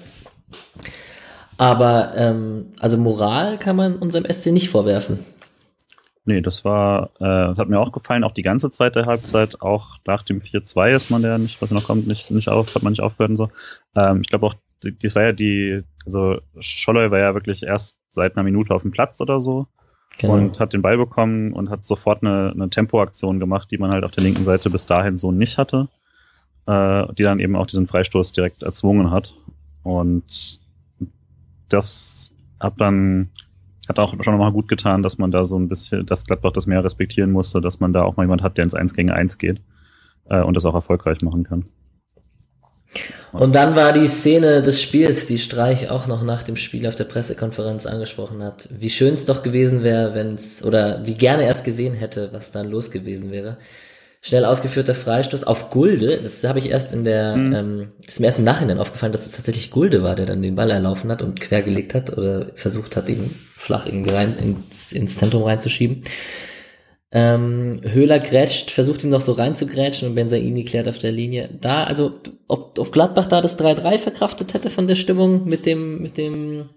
Aber ähm, also Moral kann man unserem SC nicht vorwerfen. Nee, das war, äh, das hat mir auch gefallen, auch die ganze zweite Halbzeit, auch nach dem 4-2 ist man ja nicht, was noch kommt, nicht, nicht auf, hat man nicht aufgehört und so. Ähm, ich glaube auch, das war ja die, also Scholloy war ja wirklich erst seit einer Minute auf dem Platz oder so genau. und hat den Ball bekommen und hat sofort eine, eine Tempoaktion gemacht, die man halt auf der linken Seite bis dahin so nicht hatte, äh, die dann eben auch diesen Freistoß direkt erzwungen hat. Und das hat dann hat auch schon mal gut getan, dass man da so ein bisschen, dass Gladbach das mehr respektieren musste, dass man da auch mal jemand hat, der ins 1 gegen 1 geht äh, und das auch erfolgreich machen kann. Und dann war die Szene des Spiels, die Streich auch noch nach dem Spiel auf der Pressekonferenz angesprochen hat. Wie schön es doch gewesen wäre, wenn es, oder wie gerne er es gesehen hätte, was dann los gewesen wäre schnell ausgeführter Freistoß auf Gulde. Das habe ich erst in der, mhm. ähm, ist mir erst im Nachhinein aufgefallen, dass es tatsächlich Gulde war, der dann den Ball erlaufen hat und quergelegt hat oder versucht hat, ihn flach irgendwie rein ins, ins Zentrum reinzuschieben. Ähm, Höhler grätscht, versucht ihn noch so reinzugrätschen und Benzaini klärt auf der Linie. Da, also, ob, ob Gladbach da das 3-3 verkraftet hätte von der Stimmung mit dem, mit dem,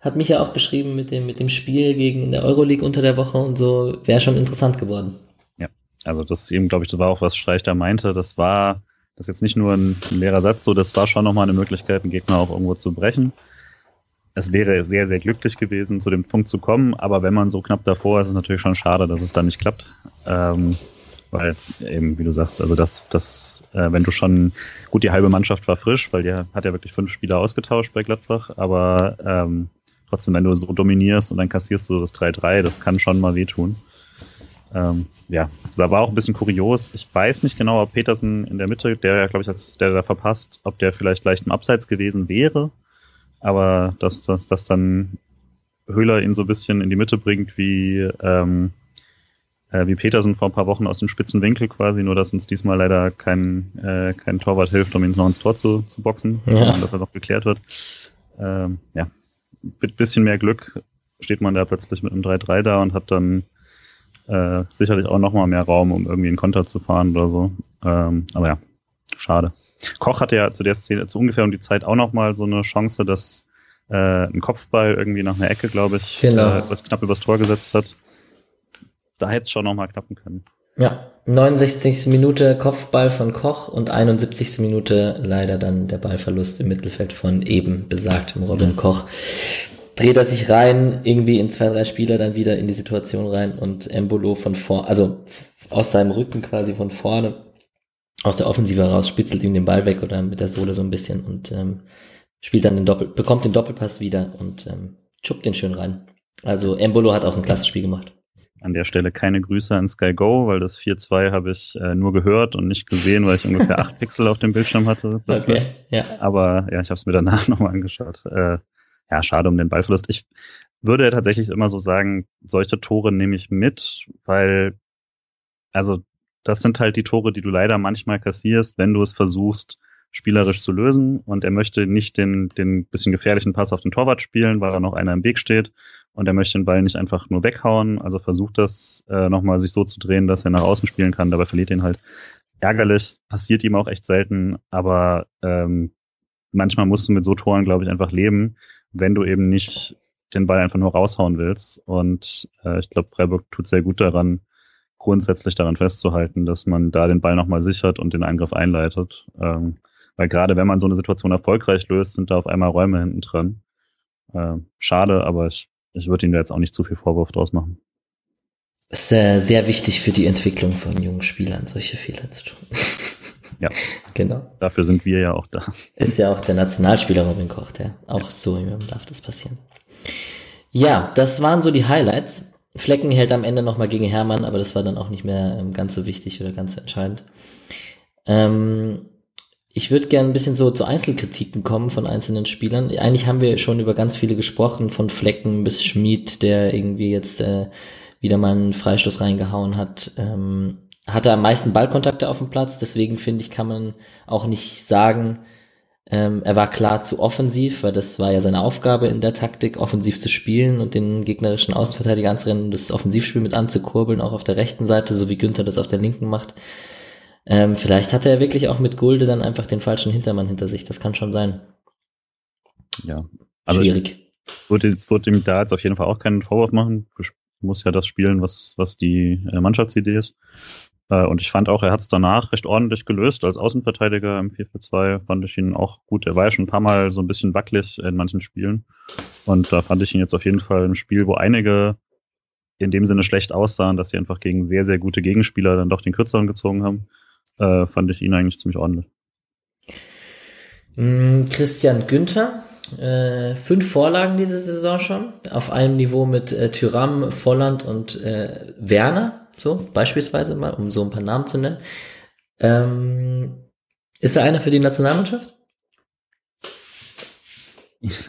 hat mich ja auch geschrieben, mit dem, mit dem Spiel gegen der Euroleague unter der Woche und so, wäre schon interessant geworden. Also das eben, glaube ich, das war auch, was Streich da meinte. Das war, das ist jetzt nicht nur ein, leerer Satz, so das war schon nochmal eine Möglichkeit, einen Gegner auch irgendwo zu brechen. Es wäre sehr, sehr glücklich gewesen, zu dem Punkt zu kommen, aber wenn man so knapp davor ist, ist es natürlich schon schade, dass es dann nicht klappt. Ähm, weil eben, wie du sagst, also das, das, äh, wenn du schon, gut, die halbe Mannschaft war frisch, weil der hat ja wirklich fünf Spieler ausgetauscht bei Gladbach, aber ähm, trotzdem, wenn du so dominierst und dann kassierst du das 3-3, das kann schon mal wehtun. Ähm, ja, das war auch ein bisschen kurios. Ich weiß nicht genau, ob Petersen in der Mitte, der ja, glaube ich, als der da verpasst, ob der vielleicht leicht im Abseits gewesen wäre. Aber dass, dass, dass dann Höhler ihn so ein bisschen in die Mitte bringt, wie, ähm, äh, wie Petersen vor ein paar Wochen aus dem spitzen Winkel quasi, nur dass uns diesmal leider kein, äh, kein Torwart hilft, um ihn noch ins Tor zu, zu boxen, ja. dass er noch geklärt wird. Ähm, ja, mit bisschen mehr Glück steht man da plötzlich mit einem 3-3 da und hat dann äh, sicherlich auch nochmal mehr Raum, um irgendwie einen Konter zu fahren oder so. Ähm, aber ja, schade. Koch hatte ja zu der Szene, zu ungefähr um die Zeit auch nochmal so eine Chance, dass äh, ein Kopfball irgendwie nach einer Ecke, glaube ich, genau. äh, was knapp übers Tor gesetzt hat. Da hätte es schon nochmal klappen können. Ja, 69. Minute Kopfball von Koch und 71. Minute leider dann der Ballverlust im Mittelfeld von eben besagtem Robin Koch dreht er sich rein, irgendwie in zwei, drei Spieler dann wieder in die Situation rein und Embolo von vor, also aus seinem Rücken quasi von vorne, aus der Offensive heraus, spitzelt ihm den Ball weg oder mit der Sohle so ein bisschen und ähm, spielt dann den Doppel, bekommt den Doppelpass wieder und ähm, schuppt den schön rein. Also Embolo hat auch ein klasse Spiel gemacht. An der Stelle keine Grüße an Sky Go, weil das 4-2 habe ich äh, nur gehört und nicht gesehen, weil ich ungefähr acht Pixel auf dem Bildschirm hatte. Okay, ja. Aber ja, ich habe es mir danach nochmal angeschaut. Äh, ja, schade um den Ballverlust. Ich würde tatsächlich immer so sagen, solche Tore nehme ich mit, weil, also, das sind halt die Tore, die du leider manchmal kassierst, wenn du es versuchst, spielerisch zu lösen. Und er möchte nicht den, den bisschen gefährlichen Pass auf den Torwart spielen, weil da noch einer im Weg steht. Und er möchte den Ball nicht einfach nur weghauen. Also versucht das äh, nochmal sich so zu drehen, dass er nach außen spielen kann. Dabei verliert ihn halt ärgerlich. Passiert ihm auch echt selten. Aber ähm, manchmal musst du mit so Toren, glaube ich, einfach leben wenn du eben nicht den Ball einfach nur raushauen willst. Und äh, ich glaube, Freiburg tut sehr gut daran, grundsätzlich daran festzuhalten, dass man da den Ball nochmal sichert und den Eingriff einleitet. Ähm, weil gerade wenn man so eine Situation erfolgreich löst, sind da auf einmal Räume hinten dran. Äh, schade, aber ich, ich würde ihm da jetzt auch nicht zu viel Vorwurf draus machen. Ist äh, sehr wichtig für die Entwicklung von jungen Spielern, solche Fehler zu tun. Ja. Genau. Dafür sind wir ja auch da. Ist ja auch der Nationalspieler Robin Koch, der auch so darf das passieren. Ja, das waren so die Highlights. Flecken hält am Ende nochmal gegen Hermann, aber das war dann auch nicht mehr ähm, ganz so wichtig oder ganz so entscheidend. Ähm, ich würde gerne ein bisschen so zu Einzelkritiken kommen von einzelnen Spielern. Eigentlich haben wir schon über ganz viele gesprochen, von Flecken bis Schmid, der irgendwie jetzt äh, wieder mal einen Freistoß reingehauen hat. Ähm, hatte am meisten Ballkontakte auf dem Platz, deswegen finde ich, kann man auch nicht sagen, ähm, er war klar zu offensiv, weil das war ja seine Aufgabe in der Taktik, offensiv zu spielen und den gegnerischen Außenverteidiger anzurennen, das Offensivspiel mit anzukurbeln, auch auf der rechten Seite, so wie Günther das auf der linken macht. Ähm, vielleicht hatte er wirklich auch mit Gulde dann einfach den falschen Hintermann hinter sich, das kann schon sein. Ja, also schwierig. Ich würde, jetzt, würde ihm da jetzt auf jeden Fall auch keinen Vorwurf machen. Muss ja das spielen, was, was die äh, Mannschaftsidee ist. Äh, und ich fand auch, er hat es danach recht ordentlich gelöst. Als Außenverteidiger im 4-4-2 fand ich ihn auch gut. Er war ja schon ein paar Mal so ein bisschen wackelig in manchen Spielen. Und da fand ich ihn jetzt auf jeden Fall im Spiel, wo einige in dem Sinne schlecht aussahen, dass sie einfach gegen sehr, sehr gute Gegenspieler dann doch den kürzeren gezogen haben, äh, fand ich ihn eigentlich ziemlich ordentlich. Mm, Christian Günther, äh, fünf Vorlagen diese Saison schon, auf einem Niveau mit äh, Tyram, Volland und äh, Werner so beispielsweise mal, um so ein paar Namen zu nennen. Ähm, ist er einer für die Nationalmannschaft?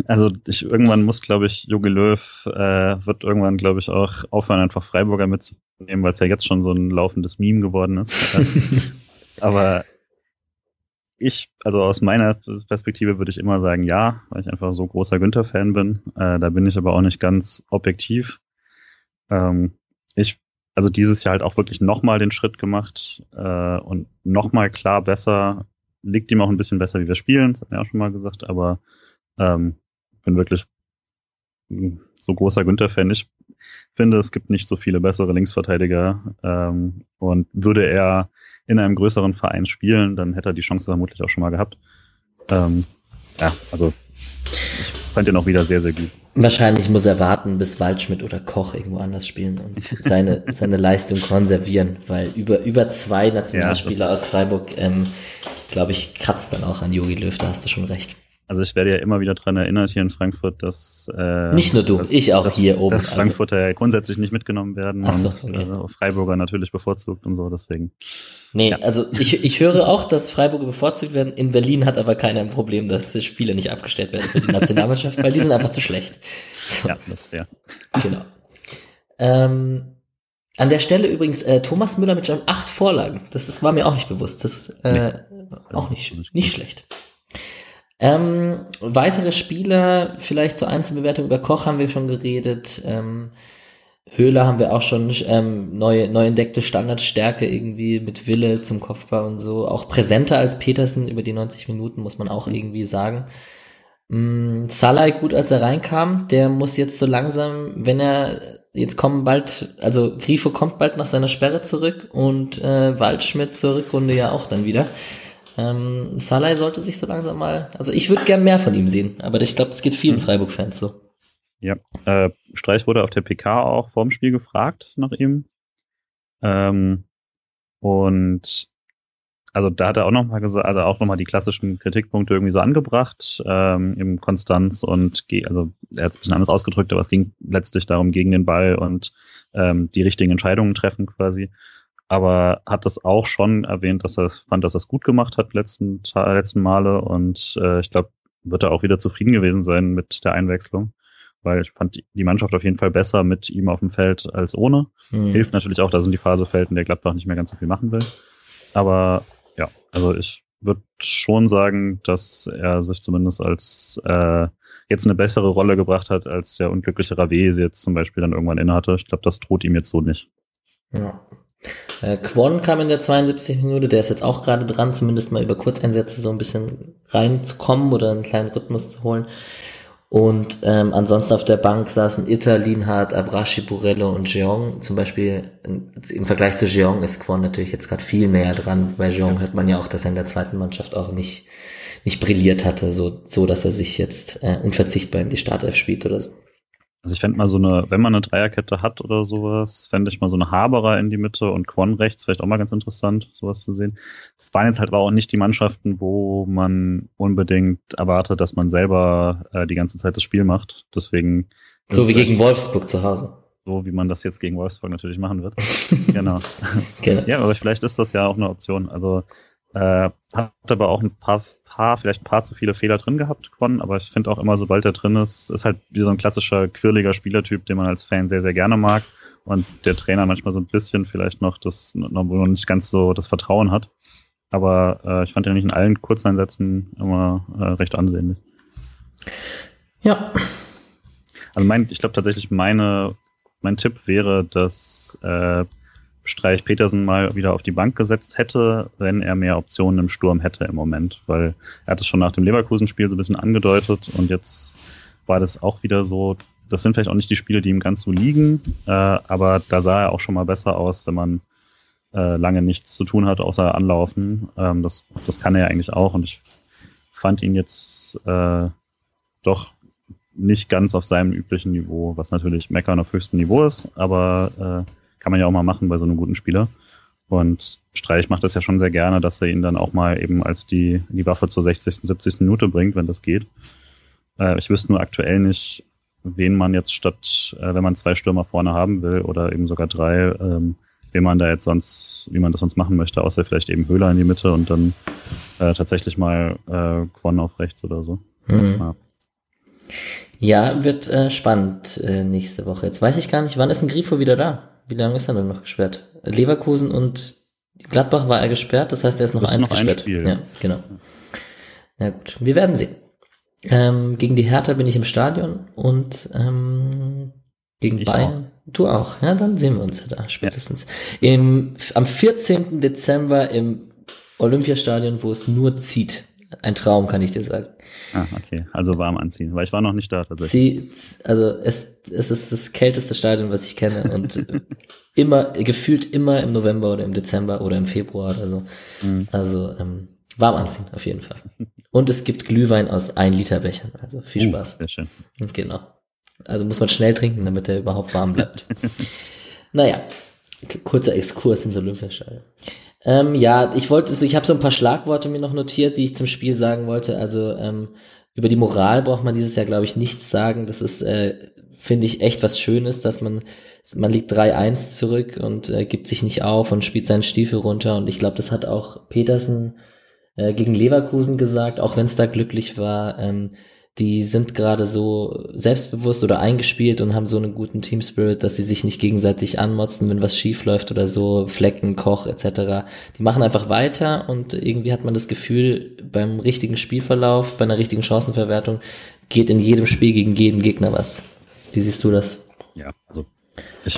Also ich, irgendwann muss, glaube ich, Jogi Löw äh, wird irgendwann, glaube ich, auch aufhören, einfach Freiburger mitzunehmen, weil es ja jetzt schon so ein laufendes Meme geworden ist. Aber ich, also aus meiner Perspektive würde ich immer sagen, ja, weil ich einfach so großer Günther-Fan bin. Äh, da bin ich aber auch nicht ganz objektiv. Ähm, ich also dieses Jahr halt auch wirklich nochmal den Schritt gemacht äh, und nochmal klar besser, liegt ihm auch ein bisschen besser, wie wir spielen, das hat er auch schon mal gesagt, aber ähm, bin wirklich so großer Günther-Fan. Ich finde, es gibt nicht so viele bessere Linksverteidiger ähm, und würde er in einem größeren Verein spielen, dann hätte er die Chance vermutlich auch schon mal gehabt. Ähm, ja, also fand ihn auch wieder sehr, sehr gut. Wahrscheinlich muss er warten, bis Waldschmidt oder Koch irgendwo anders spielen und seine, seine Leistung konservieren, weil über, über zwei Nationalspieler ja, aus Freiburg, ähm, glaube ich, kratzt dann auch an Jogi Löw, da hast du schon recht. Also ich werde ja immer wieder dran erinnert hier in Frankfurt, dass äh, nicht nur du, dass, ich auch dass, hier oben, dass also Frankfurter also. ja grundsätzlich nicht mitgenommen werden Ach so, und okay. äh, Freiburger natürlich bevorzugt und so. Deswegen. Nee, ja. also ich, ich höre auch, dass Freiburger bevorzugt werden. In Berlin hat aber keiner ein Problem, dass Spiele nicht abgestellt werden für die Nationalmannschaft, weil die sind einfach zu schlecht. So. Ja, das wäre. Genau. Ähm, an der Stelle übrigens äh, Thomas Müller mit schon acht Vorlagen. Das, das war mir auch nicht bewusst. Das ist äh, nee. auch nicht, nicht schlecht. Ähm, weitere Spieler, vielleicht zur Einzelbewertung über Koch haben wir schon geredet. Ähm, Höhler haben wir auch schon ähm, neu, neu entdeckte Standardstärke irgendwie mit Wille zum Kopfball und so. Auch präsenter als Petersen über die 90 Minuten, muss man auch irgendwie sagen. Mm, Salai gut, als er reinkam, der muss jetzt so langsam, wenn er jetzt kommen bald, also Grifo kommt bald nach seiner Sperre zurück und äh, Waldschmidt zur Rückrunde ja auch dann wieder. Ähm, Salai sollte sich so langsam mal, also ich würde gern mehr von ihm sehen, aber ich glaube, es geht vielen mhm. Freiburg-Fans so. Ja, äh, Streich wurde auf der PK auch vorm Spiel gefragt nach ihm. Ähm, und also da hat er auch nochmal gesagt, also auch nochmal die klassischen Kritikpunkte irgendwie so angebracht, ähm, im Konstanz und also er hat es ein bisschen anders ausgedrückt, aber es ging letztlich darum, gegen den Ball und ähm, die richtigen Entscheidungen treffen quasi aber hat das auch schon erwähnt, dass er fand, dass er es gut gemacht hat letzten, letzten Male und äh, ich glaube, wird er auch wieder zufrieden gewesen sein mit der Einwechslung, weil ich fand die Mannschaft auf jeden Fall besser mit ihm auf dem Feld als ohne. Mhm. Hilft natürlich auch, dass in die Phase fällt, in der Gladbach nicht mehr ganz so viel machen will. Aber ja, also ich würde schon sagen, dass er sich zumindest als äh, jetzt eine bessere Rolle gebracht hat, als der unglückliche Rave sie jetzt zum Beispiel dann irgendwann innehatte. Ich glaube, das droht ihm jetzt so nicht. Ja, äh, Quon kam in der 72 Minute, der ist jetzt auch gerade dran, zumindest mal über Kurzeinsätze so ein bisschen reinzukommen oder einen kleinen Rhythmus zu holen. Und ähm, ansonsten auf der Bank saßen Itter, Linhardt, Abrashi, Burello und Jeong. Zum Beispiel im Vergleich zu Jeong ist Quon natürlich jetzt gerade viel näher dran. Bei Jeong hört man ja auch, dass er in der zweiten Mannschaft auch nicht, nicht brilliert hatte, so, so dass er sich jetzt äh, unverzichtbar in die Startelf spielt oder so. Also ich fände mal so eine, wenn man eine Dreierkette hat oder sowas, fände ich mal so eine Haberer in die Mitte und Quan rechts, vielleicht auch mal ganz interessant, sowas zu sehen. Es waren jetzt halt aber auch nicht die Mannschaften, wo man unbedingt erwartet, dass man selber äh, die ganze Zeit das Spiel macht. Deswegen. So wie gegen Wolfsburg zu Hause. So wie man das jetzt gegen Wolfsburg natürlich machen wird. genau. genau. Ja, aber vielleicht ist das ja auch eine Option. Also äh, hat aber auch ein paar, paar, vielleicht ein paar zu viele Fehler drin gehabt, Quan, aber ich finde auch immer, sobald er drin ist, ist halt wie so ein klassischer, quirliger Spielertyp, den man als Fan sehr, sehr gerne mag und der Trainer manchmal so ein bisschen vielleicht noch das, noch nicht ganz so das Vertrauen hat. Aber äh, ich fand ihn nicht in allen Kurzeinsätzen immer äh, recht ansehnlich. Ja. Also mein, ich glaube tatsächlich meine, mein Tipp wäre, dass äh, Streich Petersen mal wieder auf die Bank gesetzt hätte, wenn er mehr Optionen im Sturm hätte im Moment, weil er hat es schon nach dem Leverkusen-Spiel so ein bisschen angedeutet und jetzt war das auch wieder so, das sind vielleicht auch nicht die Spiele, die ihm ganz so liegen, äh, aber da sah er auch schon mal besser aus, wenn man äh, lange nichts zu tun hat, außer anlaufen. Ähm, das, das kann er ja eigentlich auch und ich fand ihn jetzt äh, doch nicht ganz auf seinem üblichen Niveau, was natürlich Meckern auf höchstem Niveau ist, aber äh, kann man ja auch mal machen bei so einem guten Spieler. Und Streich macht das ja schon sehr gerne, dass er ihn dann auch mal eben als die, die Waffe zur 60., 70. Minute bringt, wenn das geht. Äh, ich wüsste nur aktuell nicht, wen man jetzt statt, äh, wenn man zwei Stürmer vorne haben will oder eben sogar drei, ähm, wen man da jetzt sonst, wie man das sonst machen möchte, außer vielleicht eben Höhler in die Mitte und dann äh, tatsächlich mal äh, Quon auf rechts oder so. Mhm. Ja. ja. wird äh, spannend äh, nächste Woche. Jetzt weiß ich gar nicht, wann ist ein Grifo wieder da? Wie lange ist er denn noch gesperrt? Leverkusen und Gladbach war er gesperrt, das heißt, er ist noch eins noch gesperrt. Ein Spiel, ja, genau. Ja gut, wir werden sehen. Ähm, gegen die Hertha bin ich im Stadion und ähm, gegen ich Bayern. Auch. Du auch, ja, dann sehen wir uns ja da spätestens. Ja. Im, am 14. Dezember im Olympiastadion, wo es nur zieht. Ein Traum, kann ich dir sagen. Ah, okay. Also warm anziehen, weil ich war noch nicht da tatsächlich. Sie, also es, es ist das kälteste Stadion, was ich kenne und immer, gefühlt immer im November oder im Dezember oder im Februar oder so. Mhm. Also ähm, warm anziehen, auf jeden Fall. Und es gibt Glühwein aus 1 Liter Bechern, also viel uh, Spaß. Sehr schön. Genau. Also muss man schnell trinken, damit er überhaupt warm bleibt. naja, kurzer Exkurs ins Olympiastadion. Ähm, ja, ich wollte, ich habe so ein paar Schlagworte mir noch notiert, die ich zum Spiel sagen wollte. Also ähm, über die Moral braucht man dieses Jahr, glaube ich, nichts sagen. Das ist, äh, finde ich, echt was Schönes, dass man, man liegt 3-1 zurück und äh, gibt sich nicht auf und spielt seinen Stiefel runter. Und ich glaube, das hat auch Petersen äh, gegen Leverkusen gesagt, auch wenn es da glücklich war. Ähm, die sind gerade so selbstbewusst oder eingespielt und haben so einen guten Team Spirit, dass sie sich nicht gegenseitig anmotzen, wenn was schief läuft oder so, Flecken, Koch etc. Die machen einfach weiter und irgendwie hat man das Gefühl, beim richtigen Spielverlauf, bei einer richtigen Chancenverwertung geht in jedem Spiel gegen jeden Gegner was. Wie siehst du das? Ja, also ich,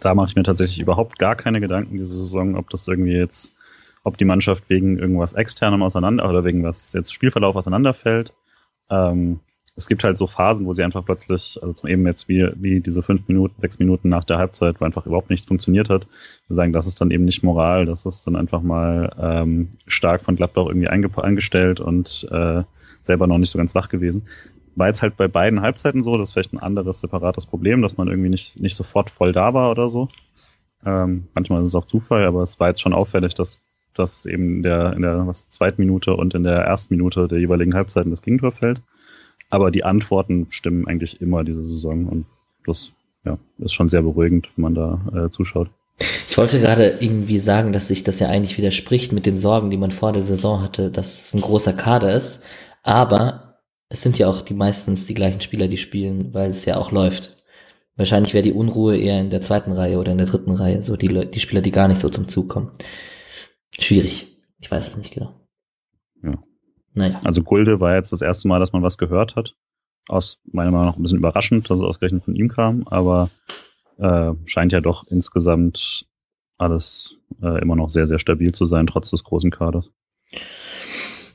da mache ich mir tatsächlich überhaupt gar keine Gedanken diese Saison, ob das irgendwie jetzt, ob die Mannschaft wegen irgendwas externem auseinander oder wegen was jetzt Spielverlauf auseinanderfällt ähm, es gibt halt so Phasen, wo sie einfach plötzlich, also eben jetzt wie, wie diese fünf Minuten, sechs Minuten nach der Halbzeit, wo einfach überhaupt nichts funktioniert hat. Wir sagen, das ist dann eben nicht Moral, das ist dann einfach mal ähm, stark von Gladbach irgendwie eingestellt und äh, selber noch nicht so ganz wach gewesen. War jetzt halt bei beiden Halbzeiten so, das ist vielleicht ein anderes, separates Problem, dass man irgendwie nicht, nicht sofort voll da war oder so. Ähm, manchmal ist es auch Zufall, aber es war jetzt schon auffällig, dass dass eben in der, in der was, zweiten Minute und in der ersten Minute der jeweiligen Halbzeiten das Gegentor fällt. Aber die Antworten stimmen eigentlich immer diese Saison und das ja, ist schon sehr beruhigend, wenn man da äh, zuschaut. Ich wollte gerade irgendwie sagen, dass sich das ja eigentlich widerspricht mit den Sorgen, die man vor der Saison hatte, dass es ein großer Kader ist. Aber es sind ja auch die meistens die gleichen Spieler, die spielen, weil es ja auch läuft. Wahrscheinlich wäre die Unruhe eher in der zweiten Reihe oder in der dritten Reihe, so die, die Spieler, die gar nicht so zum Zug kommen. Schwierig. Ich weiß es nicht genau. Ja. Naja. Also Gulde war jetzt das erste Mal, dass man was gehört hat. Aus meiner Meinung nach ein bisschen überraschend, dass es ausgerechnet von ihm kam, aber äh, scheint ja doch insgesamt alles äh, immer noch sehr, sehr stabil zu sein, trotz des großen Kaders.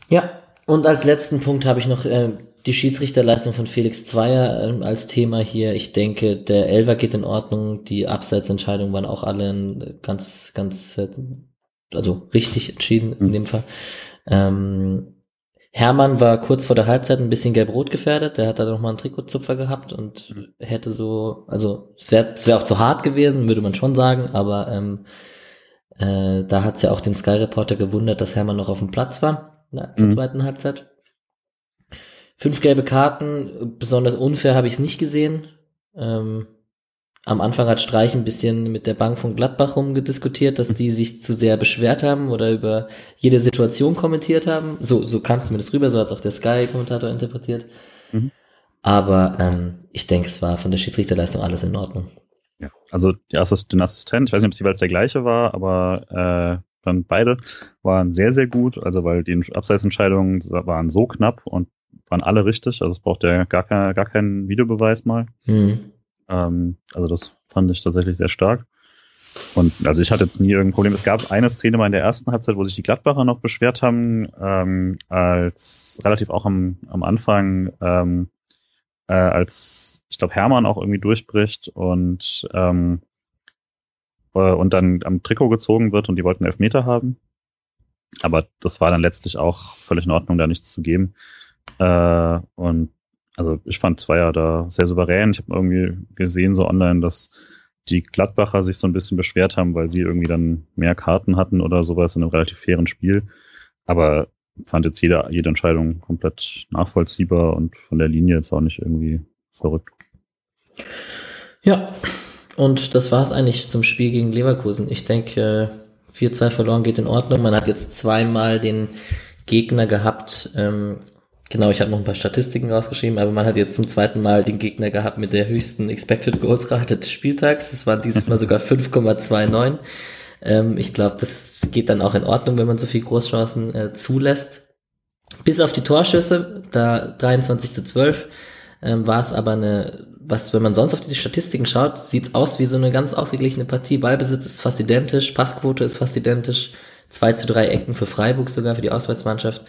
Ja, und als letzten Punkt habe ich noch äh, die Schiedsrichterleistung von Felix Zweier äh, als Thema hier. Ich denke, der Elver geht in Ordnung. Die Abseitsentscheidungen waren auch alle ganz, ganz äh, also richtig entschieden in mhm. dem Fall. Ähm, Hermann war kurz vor der Halbzeit ein bisschen gelb-rot gefährdet. Der hat da noch mal einen Trikotzupfer gehabt und hätte so, also es wäre es wäre auch zu hart gewesen, würde man schon sagen, aber ähm, äh, da hat's ja auch den Sky Reporter gewundert, dass Hermann noch auf dem Platz war na, zur mhm. zweiten Halbzeit. Fünf gelbe Karten, besonders unfair habe ich es nicht gesehen. Ähm, am Anfang hat Streich ein bisschen mit der Bank von Gladbach rumgediskutiert, dass die sich zu sehr beschwert haben oder über jede Situation kommentiert haben. So, so kam es zumindest rüber, so hat es auch der Sky-Kommentator interpretiert. Mhm. Aber ähm, ich denke, es war von der Schiedsrichterleistung alles in Ordnung. Ja, also der Assist, den Assistent, ich weiß nicht, ob es jeweils der gleiche war, aber äh, dann beide waren sehr, sehr gut. Also weil die Abseitsentscheidungen waren so knapp und waren alle richtig. Also es braucht ja gar, kein, gar keinen Videobeweis mal. Mhm. Ähm, also das fand ich tatsächlich sehr stark. Und also ich hatte jetzt nie irgendein Problem. Es gab eine Szene mal in der ersten Halbzeit, wo sich die Gladbacher noch beschwert haben, ähm, als relativ auch am, am Anfang, ähm, äh, als ich glaube Hermann auch irgendwie durchbricht und ähm, äh, und dann am Trikot gezogen wird und die wollten Elfmeter haben. Aber das war dann letztlich auch völlig in Ordnung, da nichts zu geben. Äh, und also ich fand Zweier da sehr souverän. Ich habe irgendwie gesehen so online, dass die Gladbacher sich so ein bisschen beschwert haben, weil sie irgendwie dann mehr Karten hatten oder sowas in einem relativ fairen Spiel. Aber fand jetzt jede, jede Entscheidung komplett nachvollziehbar und von der Linie jetzt auch nicht irgendwie verrückt. Ja, und das war es eigentlich zum Spiel gegen Leverkusen. Ich denke, 4-2 verloren geht in Ordnung. Man hat jetzt zweimal den Gegner gehabt, ähm, Genau, ich habe noch ein paar Statistiken rausgeschrieben, aber man hat jetzt zum zweiten Mal den Gegner gehabt mit der höchsten Expected Goals Rate des Spieltags. Das waren dieses Mal sogar 5,29. Ähm, ich glaube, das geht dann auch in Ordnung, wenn man so viel Großchancen äh, zulässt. Bis auf die Torschüsse, da 23 zu 12, ähm, war es aber eine, was, wenn man sonst auf die Statistiken schaut, sieht's aus wie so eine ganz ausgeglichene Partie. Ballbesitz ist fast identisch, Passquote ist fast identisch, 2 zu 3 Ecken für Freiburg sogar, für die Auswärtsmannschaft.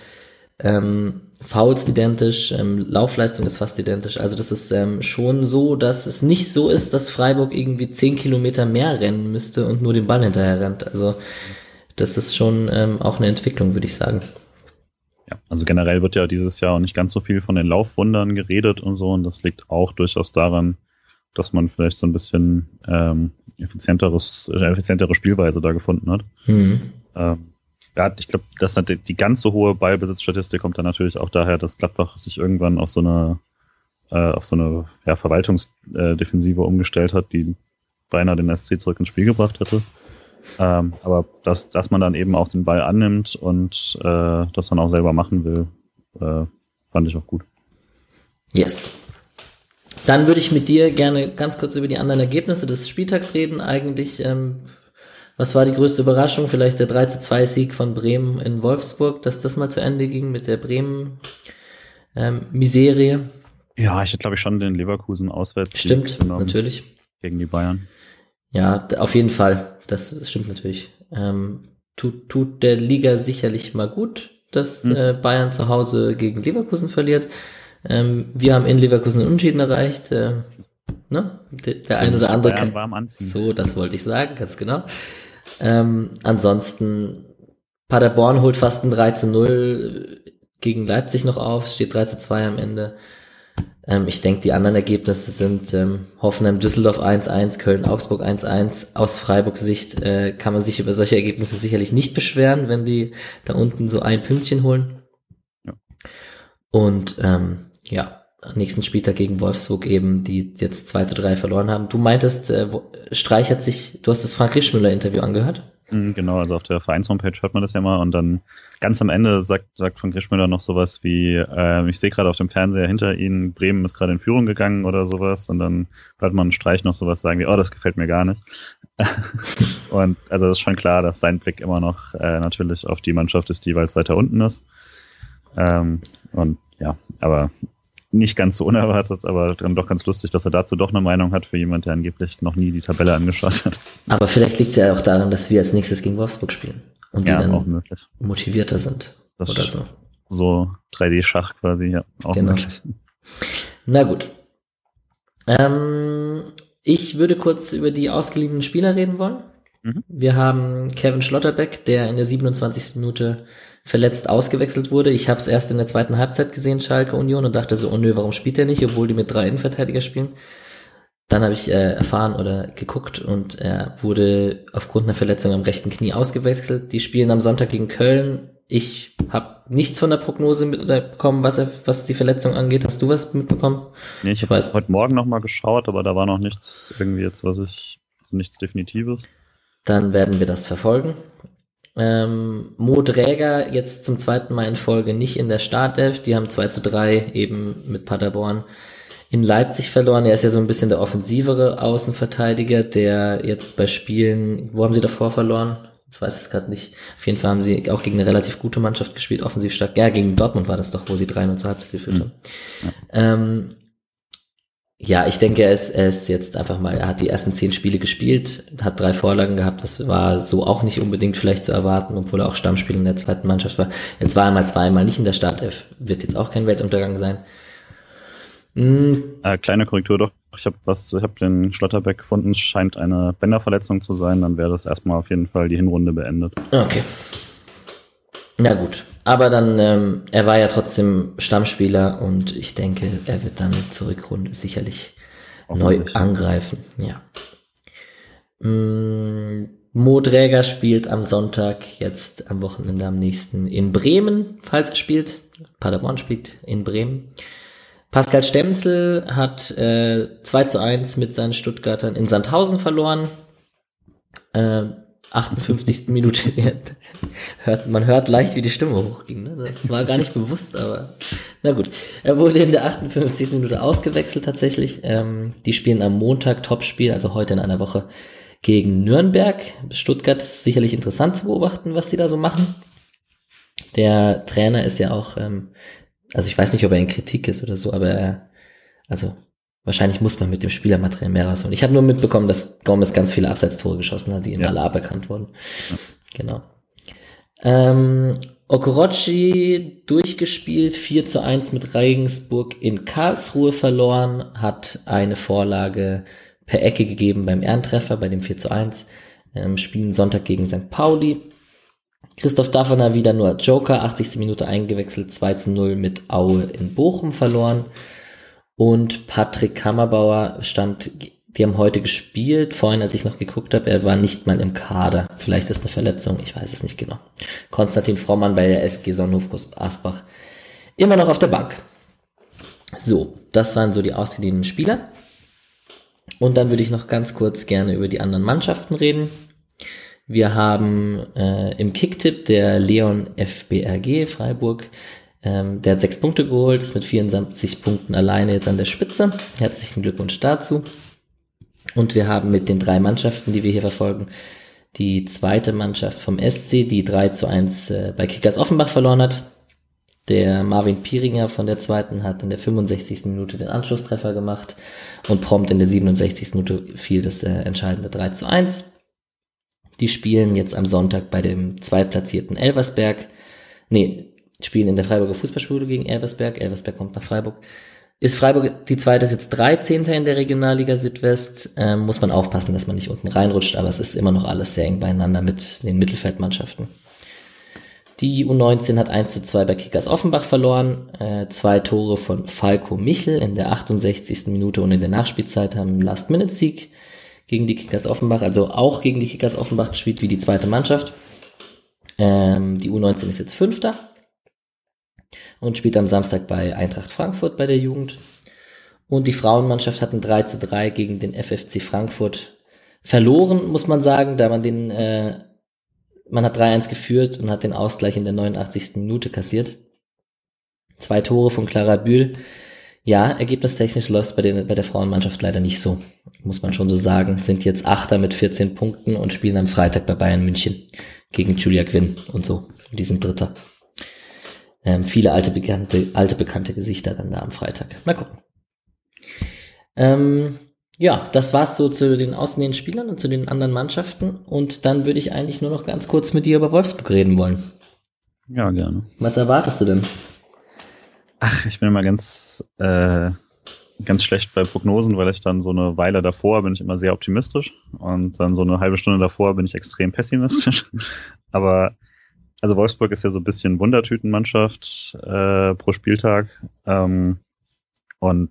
Ähm, Fouls identisch, ähm, Laufleistung ist fast identisch. Also das ist ähm, schon so, dass es nicht so ist, dass Freiburg irgendwie zehn Kilometer mehr rennen müsste und nur den Ball hinterher rennt. Also das ist schon ähm, auch eine Entwicklung, würde ich sagen. Ja, also generell wird ja dieses Jahr auch nicht ganz so viel von den Laufwundern geredet und so. Und das liegt auch durchaus daran, dass man vielleicht so ein bisschen ähm, effizienteres, äh, effizientere Spielweise da gefunden hat. Mhm. Ähm, ja, ich glaube, dass die, ganz so hohe Ballbesitzstatistik kommt dann natürlich auch daher, dass Gladbach sich irgendwann auf so eine äh, auf so eine ja, Verwaltungsdefensive umgestellt hat, die beinahe den SC zurück ins Spiel gebracht hätte. Ähm, aber dass, dass man dann eben auch den Ball annimmt und äh, das dann auch selber machen will, äh, fand ich auch gut. Yes. Dann würde ich mit dir gerne ganz kurz über die anderen Ergebnisse des Spieltags reden. Eigentlich ähm, was war die größte Überraschung? Vielleicht der 3 zu 2 Sieg von Bremen in Wolfsburg, dass das mal zu Ende ging mit der Bremen ähm, Miserie. Ja, ich hätte glaube ich schon den Leverkusen auswärts. Stimmt, natürlich. Gegen die Bayern. Ja, auf jeden Fall. Das, das stimmt natürlich. Ähm, tut, tut der Liga sicherlich mal gut, dass hm. äh, Bayern zu Hause gegen Leverkusen verliert. Ähm, wir haben in Leverkusen einen Unentschieden erreicht. Äh, ne? Der, der eine oder andere. Kann, warm anziehen. So, das wollte ich sagen, ganz genau. Ähm, ansonsten, Paderborn holt fast ein 3 zu 0 gegen Leipzig noch auf, steht 3 zu 2 am Ende. Ähm, ich denke, die anderen Ergebnisse sind ähm, Hoffenheim, Düsseldorf 1-1, Köln, Augsburg 1-1. Aus Freiburgs Sicht äh, kann man sich über solche Ergebnisse sicherlich nicht beschweren, wenn die da unten so ein Pünktchen holen. Ja. Und ähm, ja, nächsten Spieltag gegen Wolfsburg eben, die jetzt 2 zu 3 verloren haben. Du meintest, äh, Streich hat sich, du hast das Frank Rischmüller Interview angehört? Mhm, genau, also auf der Vereins-Homepage hört man das ja mal und dann ganz am Ende sagt, sagt Frank Rischmüller noch sowas wie, äh, ich sehe gerade auf dem Fernseher hinter Ihnen, Bremen ist gerade in Führung gegangen oder sowas und dann hört man Streich noch sowas sagen wie, oh, das gefällt mir gar nicht. und also ist schon klar, dass sein Blick immer noch äh, natürlich auf die Mannschaft ist, die jeweils weiter unten ist. Ähm, und ja, aber nicht ganz so unerwartet, aber dann doch ganz lustig, dass er dazu doch eine Meinung hat für jemand, der angeblich noch nie die Tabelle angeschaut hat. Aber vielleicht liegt es ja auch daran, dass wir als nächstes gegen Wolfsburg spielen und die ja, dann motivierter sind das oder so. So 3D-Schach quasi, ja, auch genau. möglich. Na gut. Ähm, ich würde kurz über die ausgeliehenen Spieler reden wollen. Mhm. Wir haben Kevin Schlotterbeck, der in der 27. Minute verletzt ausgewechselt wurde. Ich habe es erst in der zweiten Halbzeit gesehen, Schalke Union, und dachte so, oh nö, warum spielt er nicht, obwohl die mit drei Innenverteidiger spielen. Dann habe ich äh, erfahren oder geguckt und er wurde aufgrund einer Verletzung am rechten Knie ausgewechselt. Die spielen am Sonntag gegen Köln. Ich habe nichts von der Prognose mitbekommen, was, er, was die Verletzung angeht. Hast du was mitbekommen? Nee, ich habe heute Morgen nochmal geschaut, aber da war noch nichts irgendwie jetzt, was ich, nichts Definitives. Dann werden wir das verfolgen. Ähm, Mo Dräger jetzt zum zweiten Mal in Folge nicht in der Startelf. Die haben 2 zu 3 eben mit Paderborn in Leipzig verloren. Er ist ja so ein bisschen der offensivere Außenverteidiger, der jetzt bei Spielen, wo haben sie davor verloren? Jetzt weiß ich es gerade nicht. Auf jeden Fall haben sie auch gegen eine relativ gute Mannschaft gespielt, offensiv stark. Ja, gegen Dortmund war das doch, wo sie 3-0 zur Halbzeit geführt haben. Ja. Ähm, ja, ich denke, er ist, er ist jetzt einfach mal, er hat die ersten zehn Spiele gespielt, hat drei Vorlagen gehabt, das war so auch nicht unbedingt vielleicht zu erwarten, obwohl er auch Stammspieler in der zweiten Mannschaft war. Jetzt war er mal zweimal nicht in der Startelf, wird jetzt auch kein Weltuntergang sein. Mhm. Äh, kleine Korrektur doch, ich habe was, ich habe den Schlotterbeck gefunden, es scheint eine Bänderverletzung zu sein, dann wäre das erstmal auf jeden Fall die Hinrunde beendet. Okay. Na gut, aber dann, ähm, er war ja trotzdem Stammspieler und ich denke, er wird dann Zurückrunde sicherlich neu angreifen. Ja. Mm, Mo Dräger spielt am Sonntag, jetzt am Wochenende am nächsten in Bremen, falls er spielt. Paderborn spielt in Bremen. Pascal Stemsel hat äh, 2 zu 1 mit seinen Stuttgartern in Sandhausen verloren. Äh, 58. Minute hört, man hört leicht, wie die Stimme hochging. Ne? Das war gar nicht bewusst, aber na gut. Er wurde in der 58. Minute ausgewechselt tatsächlich. Ähm, die spielen am Montag Topspiel, also heute in einer Woche, gegen Nürnberg. Stuttgart ist sicherlich interessant zu beobachten, was die da so machen. Der Trainer ist ja auch, ähm, also ich weiß nicht, ob er in Kritik ist oder so, aber er, also Wahrscheinlich muss man mit dem Spielermaterial mehr rausholen. Ich habe nur mitbekommen, dass Gomez ganz viele Abseitstore geschossen hat, die ihm ja. alle aberkannt wurden. Ja. Genau. Ähm, Okorochi durchgespielt, 4 zu 1 mit Regensburg in Karlsruhe verloren, hat eine Vorlage per Ecke gegeben beim Ehrentreffer, bei dem 4 zu 1. Ähm, spielen Sonntag gegen St. Pauli. Christoph Daffner wieder nur Joker, 80. Minute eingewechselt, 2 zu 0 mit Aue in Bochum verloren. Und Patrick Kammerbauer stand, die haben heute gespielt. Vorhin, als ich noch geguckt habe, er war nicht mal im Kader. Vielleicht ist eine Verletzung, ich weiß es nicht genau. Konstantin Frommann bei der SG Sonnenhofkurs Asbach immer noch auf der Bank. So, das waren so die ausgeliehenen Spieler. Und dann würde ich noch ganz kurz gerne über die anderen Mannschaften reden. Wir haben äh, im Kicktipp der Leon FBRG Freiburg ähm, der hat sechs Punkte geholt, ist mit 74 Punkten alleine jetzt an der Spitze. Herzlichen Glückwunsch dazu. Und wir haben mit den drei Mannschaften, die wir hier verfolgen, die zweite Mannschaft vom SC, die 3 zu 1 äh, bei Kickers Offenbach verloren hat. Der Marvin Pieringer von der zweiten hat in der 65. Minute den Anschlusstreffer gemacht und prompt in der 67. Minute fiel das äh, entscheidende 3 zu 1. Die spielen jetzt am Sonntag bei dem zweitplatzierten Elversberg. Nee, spielen in der Freiburger Fußballschule gegen Elversberg. Elversberg kommt nach Freiburg. Ist Freiburg die zweite ist jetzt 13. in der Regionalliga Südwest. Ähm, muss man aufpassen, dass man nicht unten reinrutscht, aber es ist immer noch alles sehr eng beieinander mit den Mittelfeldmannschaften. Die U19 hat 1 zu 2 bei Kickers Offenbach verloren. Äh, zwei Tore von Falco Michel in der 68. Minute und in der Nachspielzeit haben Last-Minute-Sieg gegen die Kickers Offenbach, also auch gegen die Kickers Offenbach gespielt wie die zweite Mannschaft. Ähm, die U19 ist jetzt Fünfter und spielt am Samstag bei Eintracht Frankfurt bei der Jugend. Und die Frauenmannschaft hat ein 3 zu 3 gegen den FFC Frankfurt verloren, muss man sagen, da man den, äh, man hat 3-1 geführt und hat den Ausgleich in der 89. Minute kassiert. Zwei Tore von Clara Bühl. Ja, ergebnistechnisch läuft es bei, bei der Frauenmannschaft leider nicht so. Muss man schon so sagen. Sind jetzt Achter mit 14 Punkten und spielen am Freitag bei Bayern München gegen Julia Quinn und so. Die sind Dritter. Ähm, viele alte bekannte, alte bekannte Gesichter dann da am Freitag. Mal gucken. Ähm, ja, das war's so zu den ausstehenden Spielern und zu den anderen Mannschaften. Und dann würde ich eigentlich nur noch ganz kurz mit dir über Wolfsburg reden wollen. Ja, gerne. Was erwartest du denn? Ach, ich bin immer ganz äh, ganz schlecht bei Prognosen, weil ich dann so eine Weile davor bin ich immer sehr optimistisch und dann so eine halbe Stunde davor bin ich extrem pessimistisch. Aber also Wolfsburg ist ja so ein bisschen Wundertütenmannschaft äh, pro Spieltag ähm, und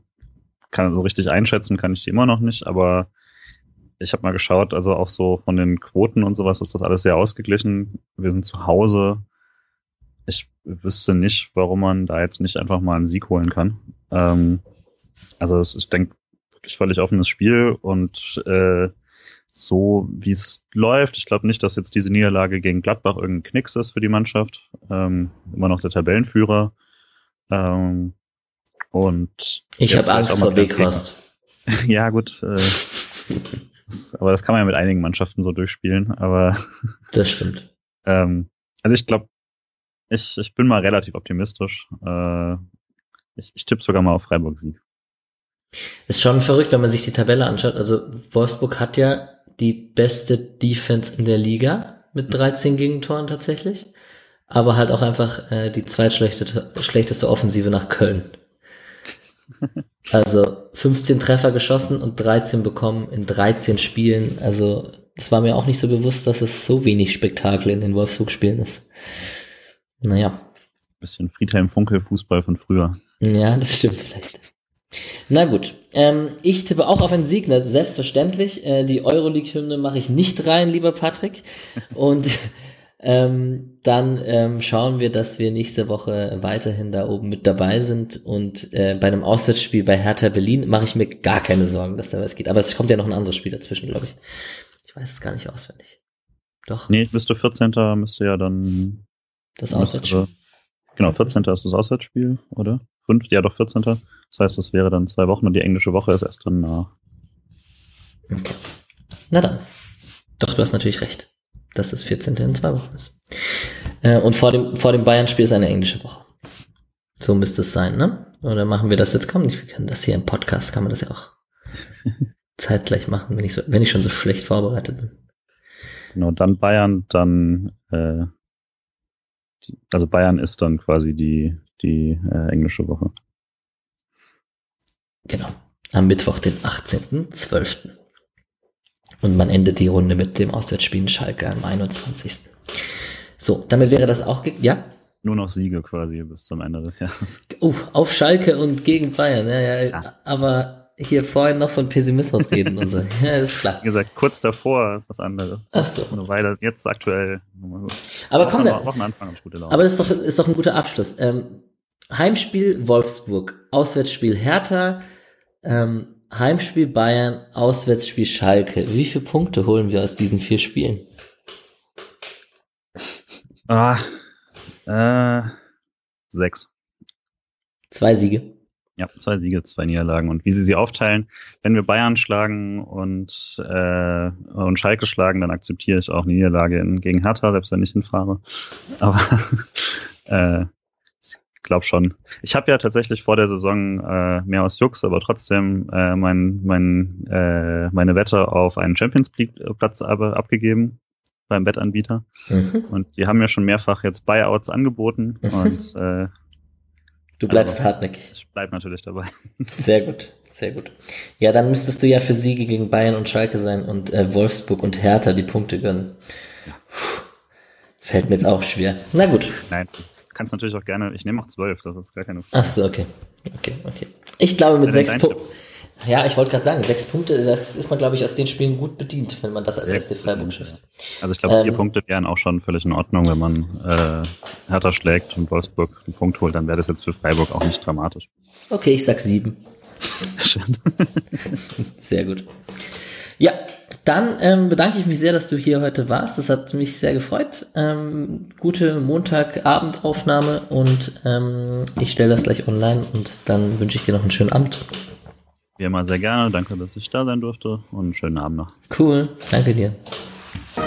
kann so richtig einschätzen kann ich die immer noch nicht, aber ich habe mal geschaut, also auch so von den Quoten und sowas ist das alles sehr ausgeglichen. Wir sind zu Hause. Ich wüsste nicht, warum man da jetzt nicht einfach mal einen Sieg holen kann. Ähm, also ist, denke wirklich völlig offenes Spiel und äh, so wie es läuft, ich glaube nicht, dass jetzt diese Niederlage gegen Gladbach irgendein Knicks ist für die Mannschaft. Ähm, immer noch der Tabellenführer. Ähm, und ich habe Angst vor Weghorst. ja, gut. Äh, das, aber das kann man ja mit einigen Mannschaften so durchspielen. Aber das stimmt. ähm, also ich glaube, ich, ich bin mal relativ optimistisch. Äh, ich, ich tippe sogar mal auf Freiburg-Sieg. Ist schon verrückt, wenn man sich die Tabelle anschaut. Also Wolfsburg hat ja die beste Defense in der Liga mit 13 Gegentoren tatsächlich, aber halt auch einfach äh, die zweitschlechteste schlechteste Offensive nach Köln. Also 15 Treffer geschossen und 13 bekommen in 13 Spielen. Also es war mir auch nicht so bewusst, dass es so wenig Spektakel in den Wolfsburg-Spielen ist. Naja. Bisschen Friedhelm-Funkel-Fußball von früher. Ja, das stimmt vielleicht. Na gut, ähm, ich tippe auch auf einen Sieg, selbstverständlich. Äh, die Euroleague-Hymne mache ich nicht rein, lieber Patrick. Und ähm, dann ähm, schauen wir, dass wir nächste Woche weiterhin da oben mit dabei sind. Und äh, bei einem Auswärtsspiel bei Hertha Berlin mache ich mir gar keine Sorgen, dass da was geht. Aber es kommt ja noch ein anderes Spiel dazwischen, glaube ich. Ich weiß es gar nicht auswendig. Doch. Nee, müsste 14. müsste ja dann. Das Auswärtsspiel. Genau, 14. ist das Auswärtsspiel, oder? Fünf, ja doch 14. Das heißt, es wäre dann zwei Wochen und die englische Woche ist erst dann nach. Okay. Na dann. Doch, du hast natürlich recht, dass das 14. in zwei Wochen ist. Äh, und vor dem, vor dem Bayern-Spiel ist eine englische Woche. So müsste es sein, ne? Oder machen wir das jetzt? Komm, wir können das hier im Podcast, kann man das ja auch zeitgleich machen, wenn ich, so, wenn ich schon so schlecht vorbereitet bin. Genau, dann Bayern, dann äh, also Bayern ist dann quasi die, die äh, englische Woche. Genau. Am Mittwoch, den 18.12. Und man endet die Runde mit dem Auswärtsspiel in Schalke am 21. So, damit wäre das auch, ja? Nur noch Siege quasi bis zum Ende des Jahres. Uh, auf Schalke und gegen Bayern, ja, ja, ja. aber hier vorhin noch von Pessimismus reden und so. Ja, ist klar. Wie gesagt, kurz davor ist was anderes. Ach so. Eine Weile, jetzt aktuell. Aber komm, da, Wochenanfang und gute Laune. Aber das ist doch, ist doch ein guter Abschluss. Ähm, Heimspiel Wolfsburg, Auswärtsspiel Hertha, ähm, Heimspiel Bayern, Auswärtsspiel Schalke. Wie viele Punkte holen wir aus diesen vier Spielen? Ah, äh, sechs. Zwei Siege. Ja, zwei Siege, zwei Niederlagen. Und wie sie sie aufteilen, wenn wir Bayern schlagen und, äh, und Schalke schlagen, dann akzeptiere ich auch eine Niederlage in, gegen Hertha, selbst wenn ich hinfahre. Aber äh, glaube schon. Ich habe ja tatsächlich vor der Saison äh, mehr aus Jux, aber trotzdem äh, mein, mein, äh, meine Wette auf einen Champions League-Platz abgegeben beim Wettanbieter. Mhm. Und die haben mir schon mehrfach jetzt Buyouts angeboten und äh, Du bleibst also, hartnäckig. Ich bleib natürlich dabei. Sehr gut, sehr gut. Ja, dann müsstest du ja für Siege gegen Bayern und Schalke sein und äh, Wolfsburg und Hertha die Punkte gönnen. Puh, fällt mir jetzt auch schwer. Na gut. Nein, kannst natürlich auch gerne, ich nehme auch zwölf, das ist gar keine Frage. Ach so, okay. Okay, okay. Ich glaube mit sechs Punkten. Ja, ich wollte gerade sagen, sechs Punkte, das ist man, glaube ich, aus den Spielen gut bedient, wenn man das als SC Freiburg schafft. Also ich glaube, vier ähm, Punkte wären auch schon völlig in Ordnung, wenn man äh, Hertha schlägt und Wolfsburg einen Punkt holt, dann wäre das jetzt für Freiburg auch nicht dramatisch. Okay, ich sag sieben. sehr gut. Ja, dann ähm, bedanke ich mich sehr, dass du hier heute warst. Das hat mich sehr gefreut. Ähm, gute Montagabendaufnahme und ähm, ich stelle das gleich online und dann wünsche ich dir noch einen schönen Abend. Wie immer sehr gerne. Danke, dass ich da sein durfte und einen schönen Abend noch. Cool. Danke dir. So